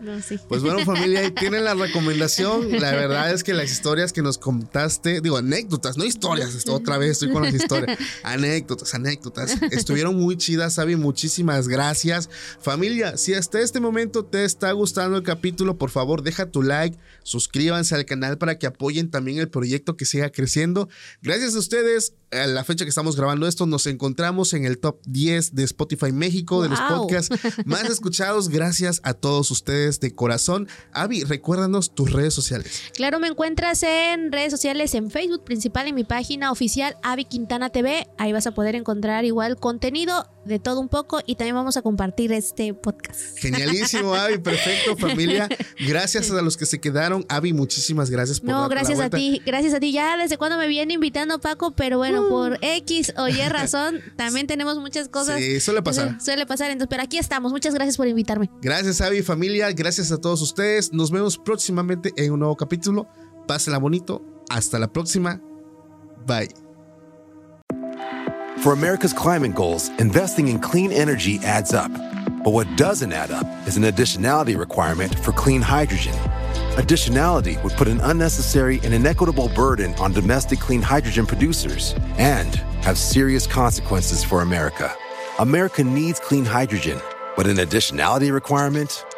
No, sí. Pues bueno, familia, ahí tienen la recomendación. La verdad es que las historias que nos contaste, digo, anécdotas, no historias, otra vez estoy con las historias. Anécdotas, anécdotas. Estuvieron muy chidas, Sabi. Muchísimas gracias. Familia, si hasta este momento te está gustando el capítulo, por favor, deja tu like, suscríbanse al canal para que apoyen también el proyecto que siga creciendo. Gracias a ustedes. A la fecha que estamos grabando esto, nos encontramos en el top 10 de Spotify México, de los podcasts más escuchados. Gracias a todos ustedes de corazón. Avi, recuérdanos tus redes sociales. Claro, me encuentras en redes sociales, en Facebook principal, en mi página oficial Avi Quintana TV. Ahí vas a poder encontrar igual contenido de todo un poco y también vamos a compartir este podcast. Genialísimo, Avi. Perfecto, familia. Gracias a los que se quedaron. Avi, muchísimas gracias por No, la gracias a ti, gracias a ti. Ya desde cuando me viene invitando Paco, pero bueno, por X o Y razón, también tenemos muchas cosas. Sí, suele pasar. Su- Suele pasar, entonces, pero aquí estamos. Muchas gracias por invitarme. Gracias, Avi, familia. Gracias a todos ustedes. Nos vemos próximamente en un nuevo capítulo. Pásenla bonito. Hasta la próxima. Bye. For America's climate goals, investing in clean energy adds up. But what doesn't add up is an additionality requirement for clean hydrogen. Additionality would put an unnecessary and inequitable burden on domestic clean hydrogen producers and have serious consequences for America. America needs clean hydrogen, but an additionality requirement